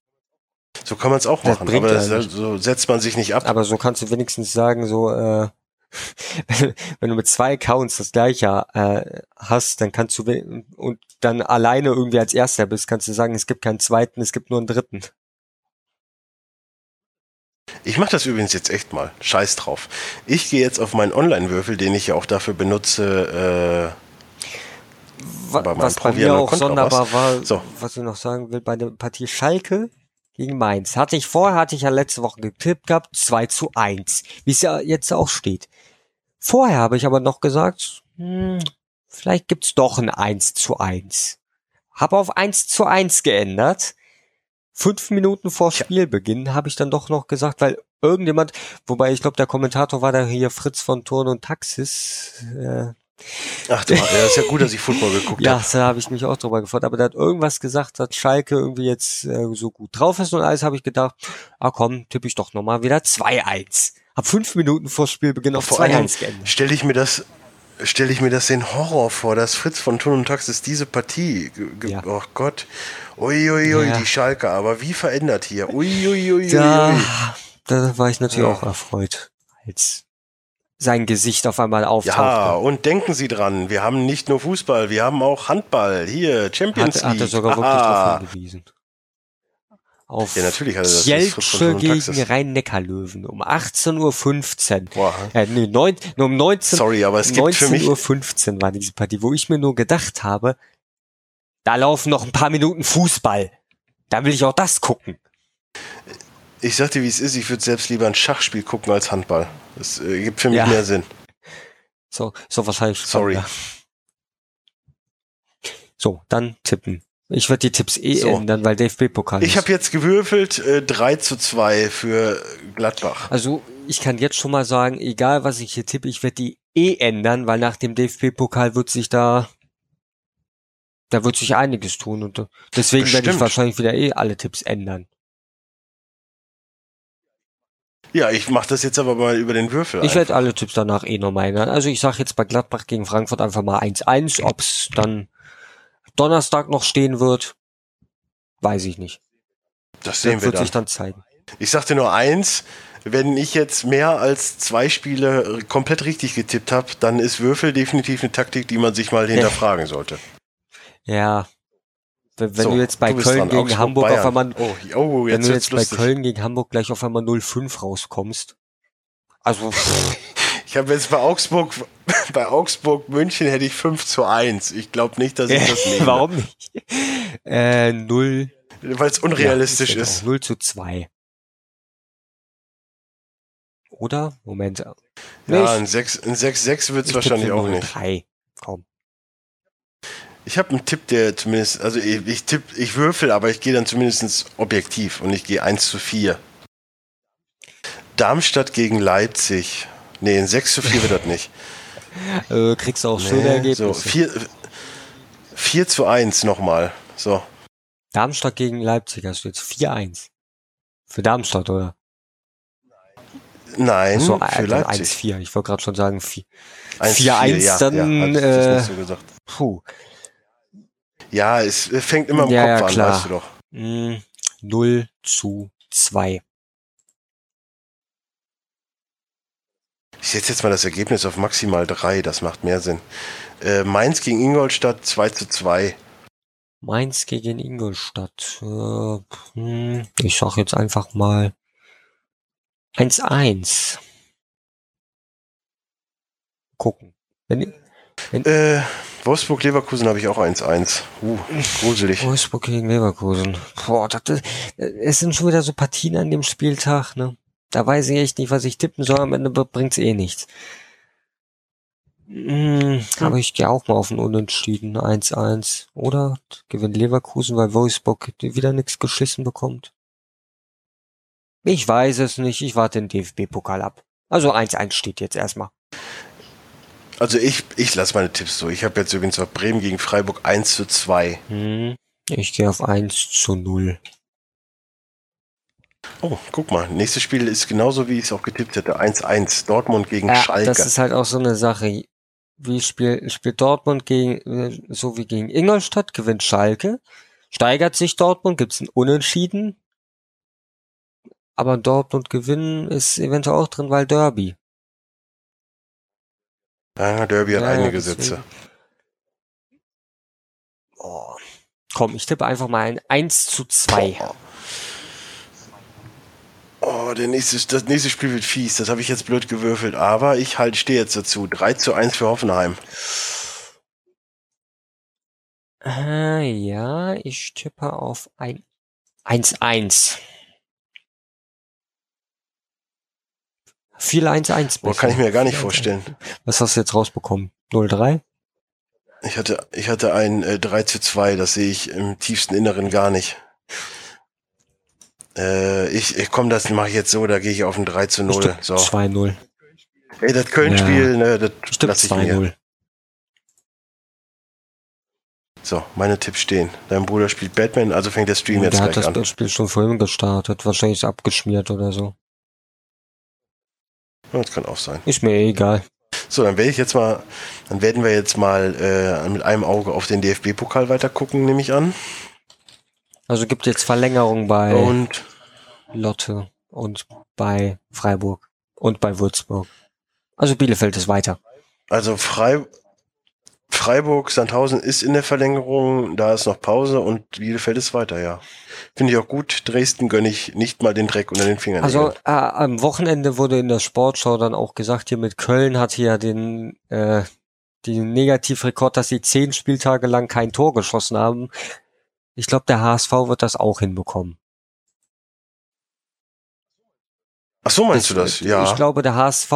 So kann man es auch Das machen, aber das, so setzt man sich nicht ab. Aber so kannst du wenigstens sagen, so, äh, wenn, du mit zwei Accounts das gleiche äh, hast, dann kannst du und dann alleine irgendwie als Erster bist, kannst du sagen, es gibt keinen zweiten, es gibt nur einen dritten. Ich mache das übrigens jetzt echt mal. Scheiß drauf. Ich gehe jetzt auf meinen Online-Würfel, den ich ja auch dafür benutze. Äh, Wa- Bei was bei mir auch Konto sonderbar war, So. was ich noch sagen will, bei der Partie Schalke gegen Mainz. Hatte ich vorher, hatte ich ja letzte Woche getippt gehabt, 2 zu 1, wie es ja jetzt auch steht. Vorher habe ich aber noch gesagt, hm, vielleicht gibt's doch ein 1 zu 1. Habe auf 1 zu 1 geändert. Fünf Minuten vor Spielbeginn habe ich dann doch noch gesagt, weil irgendjemand, wobei ich glaube, der Kommentator war da hier Fritz von Turn und Taxis, äh, ach, du, ja, ist ja gut, dass ich Football geguckt ja, habe. da habe ich mich auch drüber gefreut. Aber der hat irgendwas gesagt, dass Schalke irgendwie jetzt äh, so gut drauf ist und alles, habe ich gedacht, ah komm, tippe ich doch nochmal wieder 2-1. Hab fünf Minuten vor Spielbeginn auf Vor allem 2-1 geändert. stelle ich mir das stelle ich mir das den Horror vor, dass Fritz von Thun und Taxis diese Partie, Ja. oh Gott, uiuiui, Ja. die Schalke, aber wie verändert hier, uiuiui. Da, da war ich natürlich Ja. auch erfreut, als sein Gesicht auf einmal auftauchte. Ja, und denken Sie dran, wir haben nicht nur Fußball, wir haben auch Handball, hier, Champions hat, hat League. er sogar wirklich Aha. darauf hingewiesen. Auf Ja, natürlich hat er das. Und gegen. Rhein-Neckar-Löwen um 18.15 Uhr. Boah, Äh, nee, neun, nur um 19, sorry, aber es gibt für mich, 19.15 Uhr war diese Partie, wo ich mir nur gedacht habe, da laufen noch ein paar Minuten Fußball. Da will ich auch das gucken. Ich sag dir, wie es ist, ich würde selbst lieber ein Schachspiel gucken als Handball. Das äh, gibt für mich Ja. mehr Sinn. So, so was heißt Sorry. So, dann tippen. Ich werde die Tipps eh So. ändern, weil DFB-Pokal Ich habe jetzt gewürfelt äh, 3 zu 2 für Gladbach. Also, ich kann jetzt schon mal sagen, egal was ich hier tippe, ich werde die eh ändern, weil nach dem DFB-Pokal wird sich da, da wird sich einiges tun und äh, deswegen werde ich Bestimmt. wahrscheinlich wieder eh alle Tipps ändern. Ja, ich mache das jetzt aber mal über den Würfel. Ich werde alle Tipps danach eh nochmal ändern. Also ich sage jetzt bei Gladbach gegen Frankfurt einfach mal 1-1. Ob's dann Donnerstag noch stehen wird, weiß ich nicht. das sehen Das wir wird dann. sich dann zeigen. Ich sagte nur eins, wenn ich jetzt mehr als zwei Spiele komplett richtig getippt habe, dann ist Würfel definitiv eine Taktik, die man sich mal hinterfragen sollte. Ja. Wenn, wenn So, du jetzt bei du Köln dran. gegen Augsburg, Hamburg Bayern. auf einmal, Oh, oh wenn jetzt du wird's jetzt bei lustig. Köln gegen Hamburg gleich auf einmal 0-5 rauskommst. Also, Ich habe jetzt bei Augsburg, bei Augsburg München hätte ich 5 zu 1. Ich glaube nicht, dass ich das nehme. warum nicht? Äh, 0. Weil es unrealistisch ja, ist. 0 zu 2. Oder? Moment. Nee, Ja, ich- ein 6, ein 6-6 wird es ich wahrscheinlich auch nicht. 0-3. Komm. Ich habe einen Tipp, der zumindest, also ich, ich tipp, ich würfel, aber ich gehe dann zumindest objektiv und ich gehe 1 zu 4. Darmstadt gegen Leipzig. Nee, ein 6 zu 4 wird das nicht. Äh, kriegst du auch schöne Nee, Ergebnisse. so, 4, 4 zu 1 nochmal. So. Darmstadt gegen Leipzig hast du jetzt 4-1. Für Darmstadt, oder? Nein, so, für Leipzig. 1-4. Ich wollte gerade schon sagen 4. 1 4-1 ja, dann, ja, äh, so gesagt. Puh. Ja, es fängt immer im Ja, Kopf ja, an, weißt du doch. Mm, 0 zu 2. Ich setze jetzt mal das Ergebnis auf maximal 3, das macht mehr Sinn. Äh, Mainz gegen Ingolstadt 2 zu 2. Mainz gegen Ingolstadt. Äh, hm, ich sag jetzt einfach mal 1-1. Gucken. Wenn, Äh, Wolfsburg-Leverkusen habe ich auch 1-1. Uh, gruselig. Wolfsburg gegen Leverkusen. Boah, das, ist- es sind schon wieder so Partien an dem Spieltag, ne? Da weiß ich echt nicht, was ich tippen soll. Am Ende bringt's eh nichts. Hm, aber ich gehe auch mal auf ein Unentschieden. 1-1. Oder gewinnt Leverkusen, weil Wolfsburg wieder nichts geschissen bekommt. Ich weiß es nicht. Ich warte den DFB-Pokal ab. Also 1-1 steht jetzt erstmal. Also ich, ich lasse meine Tipps so. Ich habe jetzt übrigens auf Bremen gegen Freiburg 1 zu 2. Hm, ich gehe auf 1 zu 0. Oh, guck mal. Nächstes Spiel ist genauso, wie ich es auch getippt hätte. 1-1. Dortmund gegen Ja, Schalke. das ist halt auch so eine Sache. Wie spielt, spielt Dortmund gegen, äh, so wie gegen Ingolstadt, gewinnt Schalke, steigert sich Dortmund, gibt's ein Unentschieden. Aber Dortmund gewinnen ist eventuell auch drin, weil Derby. Ja, Derby hat Ja, einige deswegen. Sätze. Oh. Komm, ich tippe einfach mal ein 1 zu 2. Oh, der nächste, das nächste Spiel wird fies. Das habe ich jetzt blöd gewürfelt. Aber ich halt stehe jetzt dazu. 3 zu 1 für Hoffenheim. Äh, ja, ich tippe auf ein 1-1. Viel 1-1. Boah, kann ich mir gar nicht Viel 1-1. vorstellen. Was hast du jetzt rausbekommen? 0-3? Ich hatte, ich hatte ein äh, 3 zu 2. Das sehe ich im tiefsten Inneren gar nicht. Äh, ich, ich komm, das mache ich jetzt so. Da gehe ich auf ein 3 zu Ich 0. tippe So. 2-0. Ey, das Köln-Spiel, ne, das mir. 2-0. So, meine Tipps stehen. Dein Bruder spielt Batman, also fängt der Stream jetzt Der hat gleich das an. Spiel schon vorhin gestartet. Wahrscheinlich ist abgeschmiert oder so. Das kann auch sein. Ist mir eh egal. So, dann werde ich jetzt mal, dann werden wir jetzt mal äh, mit einem Auge auf den DFB-Pokal weiter gucken, nehme ich an. Also gibt jetzt Verlängerung bei Und Lotte und bei Freiburg und bei Würzburg. Also Bielefeld ist weiter. also Frei, Freiburg, Sandhausen ist in der Verlängerung, da ist noch Pause und Bielefeld ist weiter, ja. Finde ich auch gut. Dresden gönne ich nicht mal den Dreck unter den Fingern. Also äh, am Wochenende wurde in der Sportschau dann auch gesagt, hier mit Köln hat hier den, äh, den Negativrekord, dass sie zehn Spieltage lang kein Tor geschossen haben. Ich glaube, der HSV wird das auch hinbekommen. Ach so meinst du das? Ja. Ich glaube, der HSV,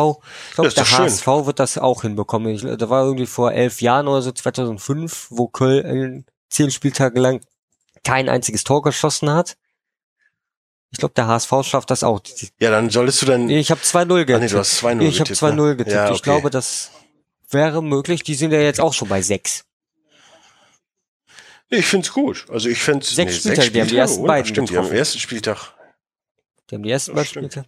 ich glaube, der schön. HSV wird das auch hinbekommen. Ich, da war irgendwie vor elf Jahren oder so, 2005, wo Köln zehn Spieltage lang kein einziges Tor geschossen hat. Ich glaube, der HSV schafft das auch. ja, dann solltest du dann. Ich habe 2-0 Ah, nee, getippt. du hast 2-0 ich habe getippt, 2-0 ne? getippt. Ja, Ich okay. glaube, das wäre möglich. Die sind ja jetzt auch schon bei sechs. Nee, ich find's gut. Also ich finde Sechs Spieltage, die haben die ersten oh, beiden Stimmt, die haben getroffen. am ersten Spieltag. Die haben die ersten beiden. Spiele.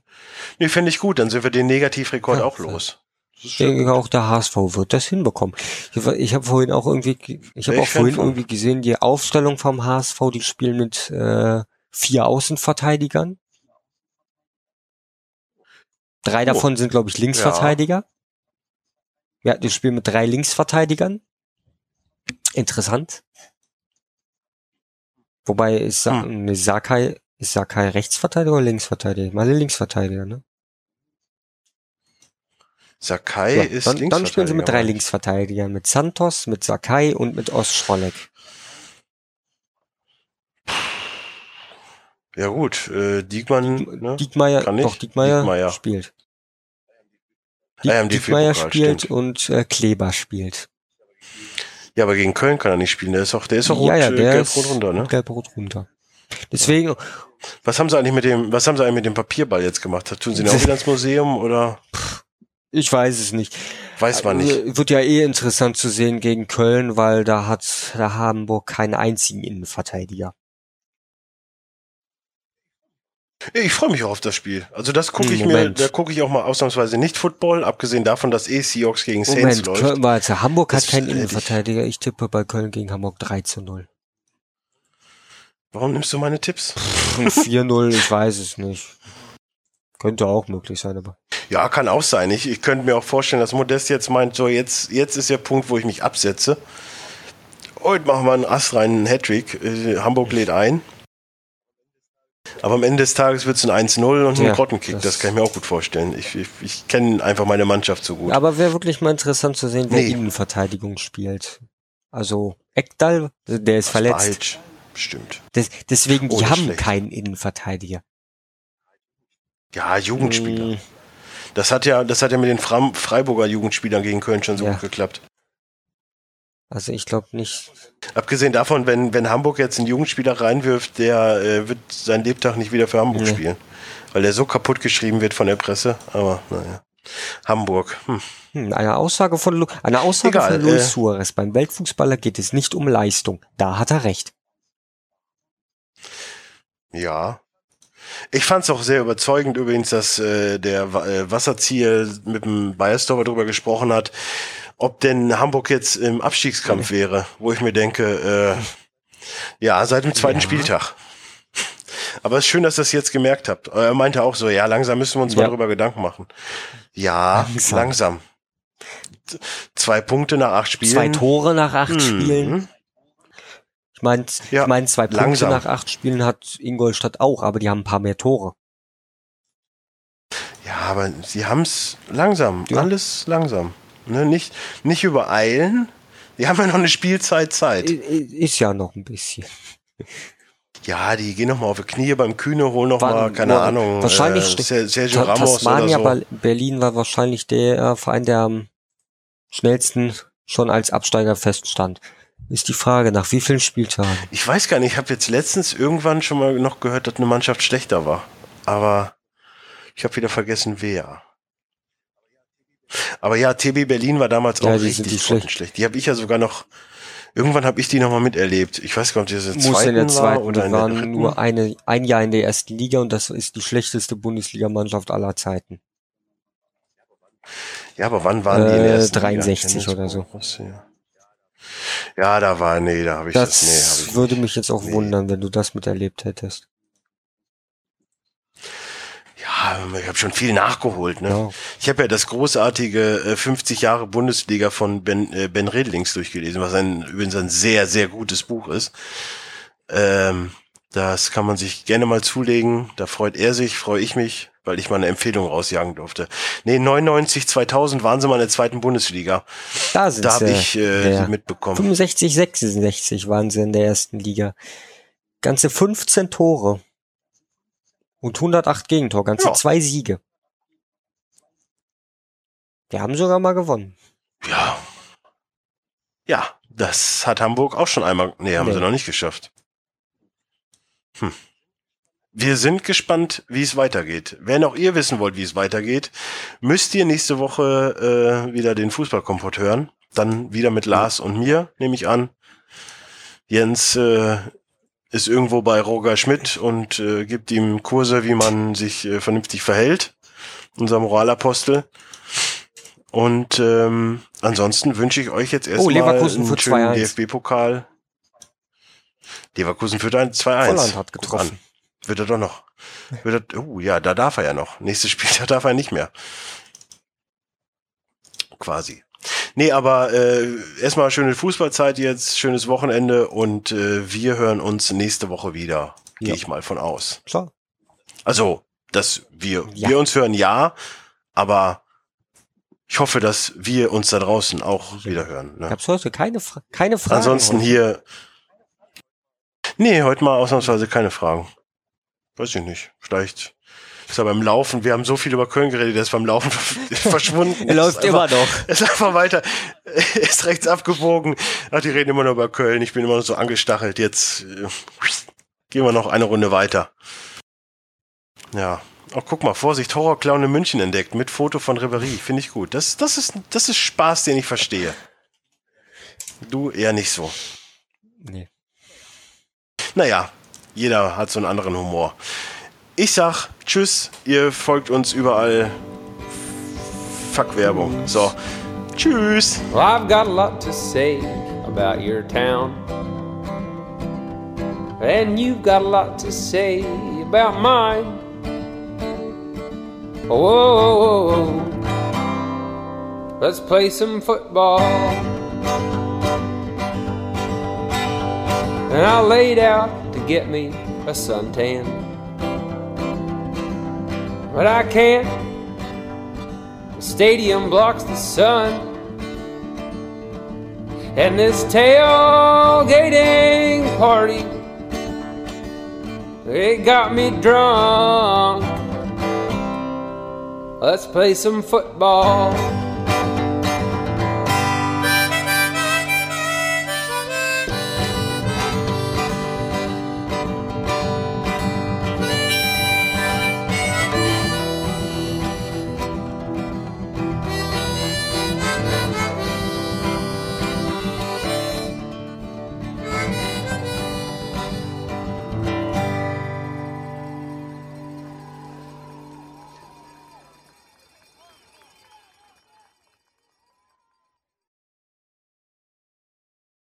Nee, fände ich gut, dann sind wir den Negativrekord Ja, auch los. Ich denke auch, der HSV wird das hinbekommen. Ich, ich habe vorhin auch irgendwie, ich habe auch vorhin irgendwie gesehen, die Aufstellung vom HSV, die spielen mit äh, vier Außenverteidigern. Drei davon sind, glaube ich, Linksverteidiger. Ja, die spielen mit drei Linksverteidigern. Interessant. Wobei ist Hm. ne, Sakai, ist Sakai Rechtsverteidiger oder Linksverteidiger? Meine Linksverteidiger, ne? Sakai Ja, ist dann, dann spielen sie mit drei Linksverteidiger. Linksverteidigern. Mit Santos, mit Sakai und mit Ostscholek. Ja gut, äh, Diekmann, ne? Diekmeyer, Kann nicht. doch, Diekmeyer, Diekmeyer. spielt. Ah Diek, Diekmeyer DFB-Pokal, spielt stimmt. und äh, Kleber spielt. Ja, aber gegen Köln kann er nicht spielen. Der ist auch, der ist auch ja, rot, ja, äh, der gelb ist rot runter, ne? gelb-rot runter. Deswegen, Was haben sie eigentlich mit dem, was haben sie eigentlich mit dem Papierball jetzt gemacht? Tun sie ihn auch wieder ins Museum oder ich weiß es nicht. weiß man nicht? Äh, Wird ja eh interessant zu sehen gegen Köln, weil da hat da Hamburg keinen einzigen Innenverteidiger. Ich freue mich auch auf das Spiel. Also das gucke ich mir, Moment. da gucke ich auch mal ausnahmsweise nicht Football, abgesehen davon, dass eh Seahawks gegen Saints Moment, läuft. Köln, warte, Hamburg hat keinen Innenverteidiger. Ich tippe bei Köln gegen Hamburg 3 zu 0. Warum nimmst du meine Tipps? 4-0, ich weiß es nicht. Könnte auch möglich sein, aber. Ja, kann auch sein. Ich, ich könnte mir auch vorstellen, dass Modest jetzt meint, so jetzt, jetzt ist der Punkt, wo ich mich absetze. Heute machen wir einen astreinen Hattrick. Äh, Hamburg lädt ein. Aber am Ende des Tages wird es ein 1-0 und ein Ja, Grottenkick. Das, das- kann ich mir auch gut vorstellen. Ich, ich, ich kenne einfach meine Mannschaft so gut. Aber wäre wirklich mal interessant zu sehen, wer Nee. Innenverteidigung spielt. Also, Ekdal, der ist verletzt. Falsch. Stimmt. Des, deswegen, die Oh, nicht haben schlecht. keinen Innenverteidiger. Ja, Jugendspieler. Mm, Das hat ja, das hat ja mit den Fram Freiburger Jugendspielern gegen Köln schon so Ja. gut geklappt. Also ich glaube nicht. Abgesehen davon, wenn, wenn Hamburg jetzt einen Jugendspieler reinwirft, der äh, wird seinen Lebtag nicht wieder für Hamburg Nee. spielen. Weil der so kaputt geschrieben wird von der Presse. Aber naja. Hamburg. Hm. Hm, eine Aussage von Lu eine Aussage Egal, von Luis äh, Suarez. Beim Weltfußballer geht es nicht um Leistung. Da hat er recht. Ja. Ich fand es auch sehr überzeugend übrigens, dass äh, der äh, Wasserzieher mit dem Bayersdorfer darüber gesprochen hat, ob denn Hamburg jetzt im Abstiegskampf wäre, wo ich mir denke, äh, ja, seit dem zweiten Ja. Spieltag. Aber es ist schön, dass ihr das jetzt gemerkt habt. Er meinte auch so, ja, langsam müssen wir uns mal Ja. darüber Gedanken machen. Ja, Langsam. langsam. Zwei Punkte nach acht Spielen. Zwei Tore nach acht Mhm. Spielen. Ich meine, Ja, ich mein, zwei Punkte langsam. nach acht Spielen hat Ingolstadt auch, aber die haben ein paar mehr Tore. Ja, aber sie haben es langsam, Ja. alles langsam. Ne, nicht, nicht übereilen. Die haben ja noch eine Spielzeit Zeit. Ist ja noch ein bisschen. Ja, die gehen noch mal auf die Knie beim Kühne, holen noch War- mal, keine war- Ahnung, wahrscheinlich äh, Sergio Ta Ramos Tasmania oder so. Berlin war wahrscheinlich der Verein, der am schnellsten schon als Absteiger feststand. Ist die Frage, nach wie vielen Spieltagen? Ich weiß gar nicht, ich habe jetzt letztens irgendwann schon mal noch gehört, dass eine Mannschaft schlechter war. Aber ich habe wieder vergessen, wer. Aber ja, TB Berlin war damals Ja, auch richtig die schlecht. schlecht. Die habe ich ja sogar noch, irgendwann habe ich die noch mal miterlebt. Ich weiß gar nicht, ob das Muss in der zweiten, war oder in der dritten. nur eine, ein Jahr in der ersten Liga und das ist die schlechteste Bundesligamannschaft aller Zeiten. Ja, aber wann waren die in der Äh, ersten 63 Liga? oder so. Ja. Ja, da war, nee, da habe ich das, Das nee, hab ich würde nicht. mich jetzt auch Nee. wundern, wenn du das miterlebt hättest. Ja, ich habe schon viel nachgeholt, ne? Ja. Ich habe ja das großartige äh, 50 Jahre Bundesliga von Ben, äh, ben Redlings durchgelesen, was ein, übrigens ein sehr, sehr gutes Buch ist. Ähm, das kann man sich gerne mal zulegen. Da freut er sich, freue ich mich, weil ich mal eine Empfehlung rausjagen durfte. Nee, 99, 2000 waren sie mal in der zweiten Bundesliga. Da sind Da habe ich äh, sie mitbekommen. 65, 66 waren sie in der ersten Liga. Ganze 15 Tore. Und 108 Gegentor, ganze Ja. zwei Siege. Wir haben sogar mal gewonnen. Ja. Ja, das hat Hamburg auch schon einmal. Nee, haben Nee. sie noch nicht geschafft. Hm. Wir sind gespannt, wie es weitergeht. Wenn auch ihr wissen wollt, wie es weitergeht, müsst ihr nächste Woche äh, wieder den Fußballkompott hören. Dann wieder mit Lars und mir, nehme ich an. Jens äh, ist irgendwo bei Roger Schmidt und äh, gibt ihm Kurse, wie man sich äh, vernünftig verhält. Unser Moralapostel. Und ähm, ansonsten wünsche ich euch jetzt erstmal Oh, einen schönen 2-1. DFB-Pokal. Leverkusen führt ein 2-1. Volland hat getroffen. Wird er doch noch. Wird das, oh ja, da darf er ja noch. Nächstes Spiel, da darf er nicht mehr. Quasi. Nee, aber äh, erstmal schöne Fußballzeit jetzt, schönes Wochenende und äh, wir hören uns nächste Woche wieder. Gehe Ja. ich mal von aus. Klar. Also, dass wir, Ja. wir uns hören, ja, aber ich hoffe, dass wir uns da draußen auch wieder hören. Ne? Gab's heute keine, Fra keine Fragen? Ansonsten heute? hier. Nee, heute mal ausnahmsweise keine Fragen. Weiß ich nicht. Vielleicht ist er beim Laufen. Wir haben so viel über Köln geredet, der ist beim Laufen verschwunden. Er läuft immer noch. Er ist einfach weiter. Er ist rechts abgebogen. Ach, die reden immer nur über Köln. Ich bin immer noch so angestachelt. Jetzt äh, gehen wir noch eine Runde weiter. Ja. Oh, guck mal, Vorsicht, Horrorclown in München entdeckt mit Foto von Reverie. Finde ich gut. Das, das, ist, das ist Spaß, den ich verstehe. Du eher nicht so. Nee. Naja, jeder hat so einen anderen Humor. Ich sag Tschüss, ihr folgt uns überall. Fuck Werbung. So. Tschüss. Well, I've got a lot to say about your town. And you've got a lot to say about mine. Whoa, whoa, whoa. let's play some football. And I laid out to get me a suntan. But I can't. The stadium blocks the sun. And this tailgating party, it got me drunk. Let's play some football.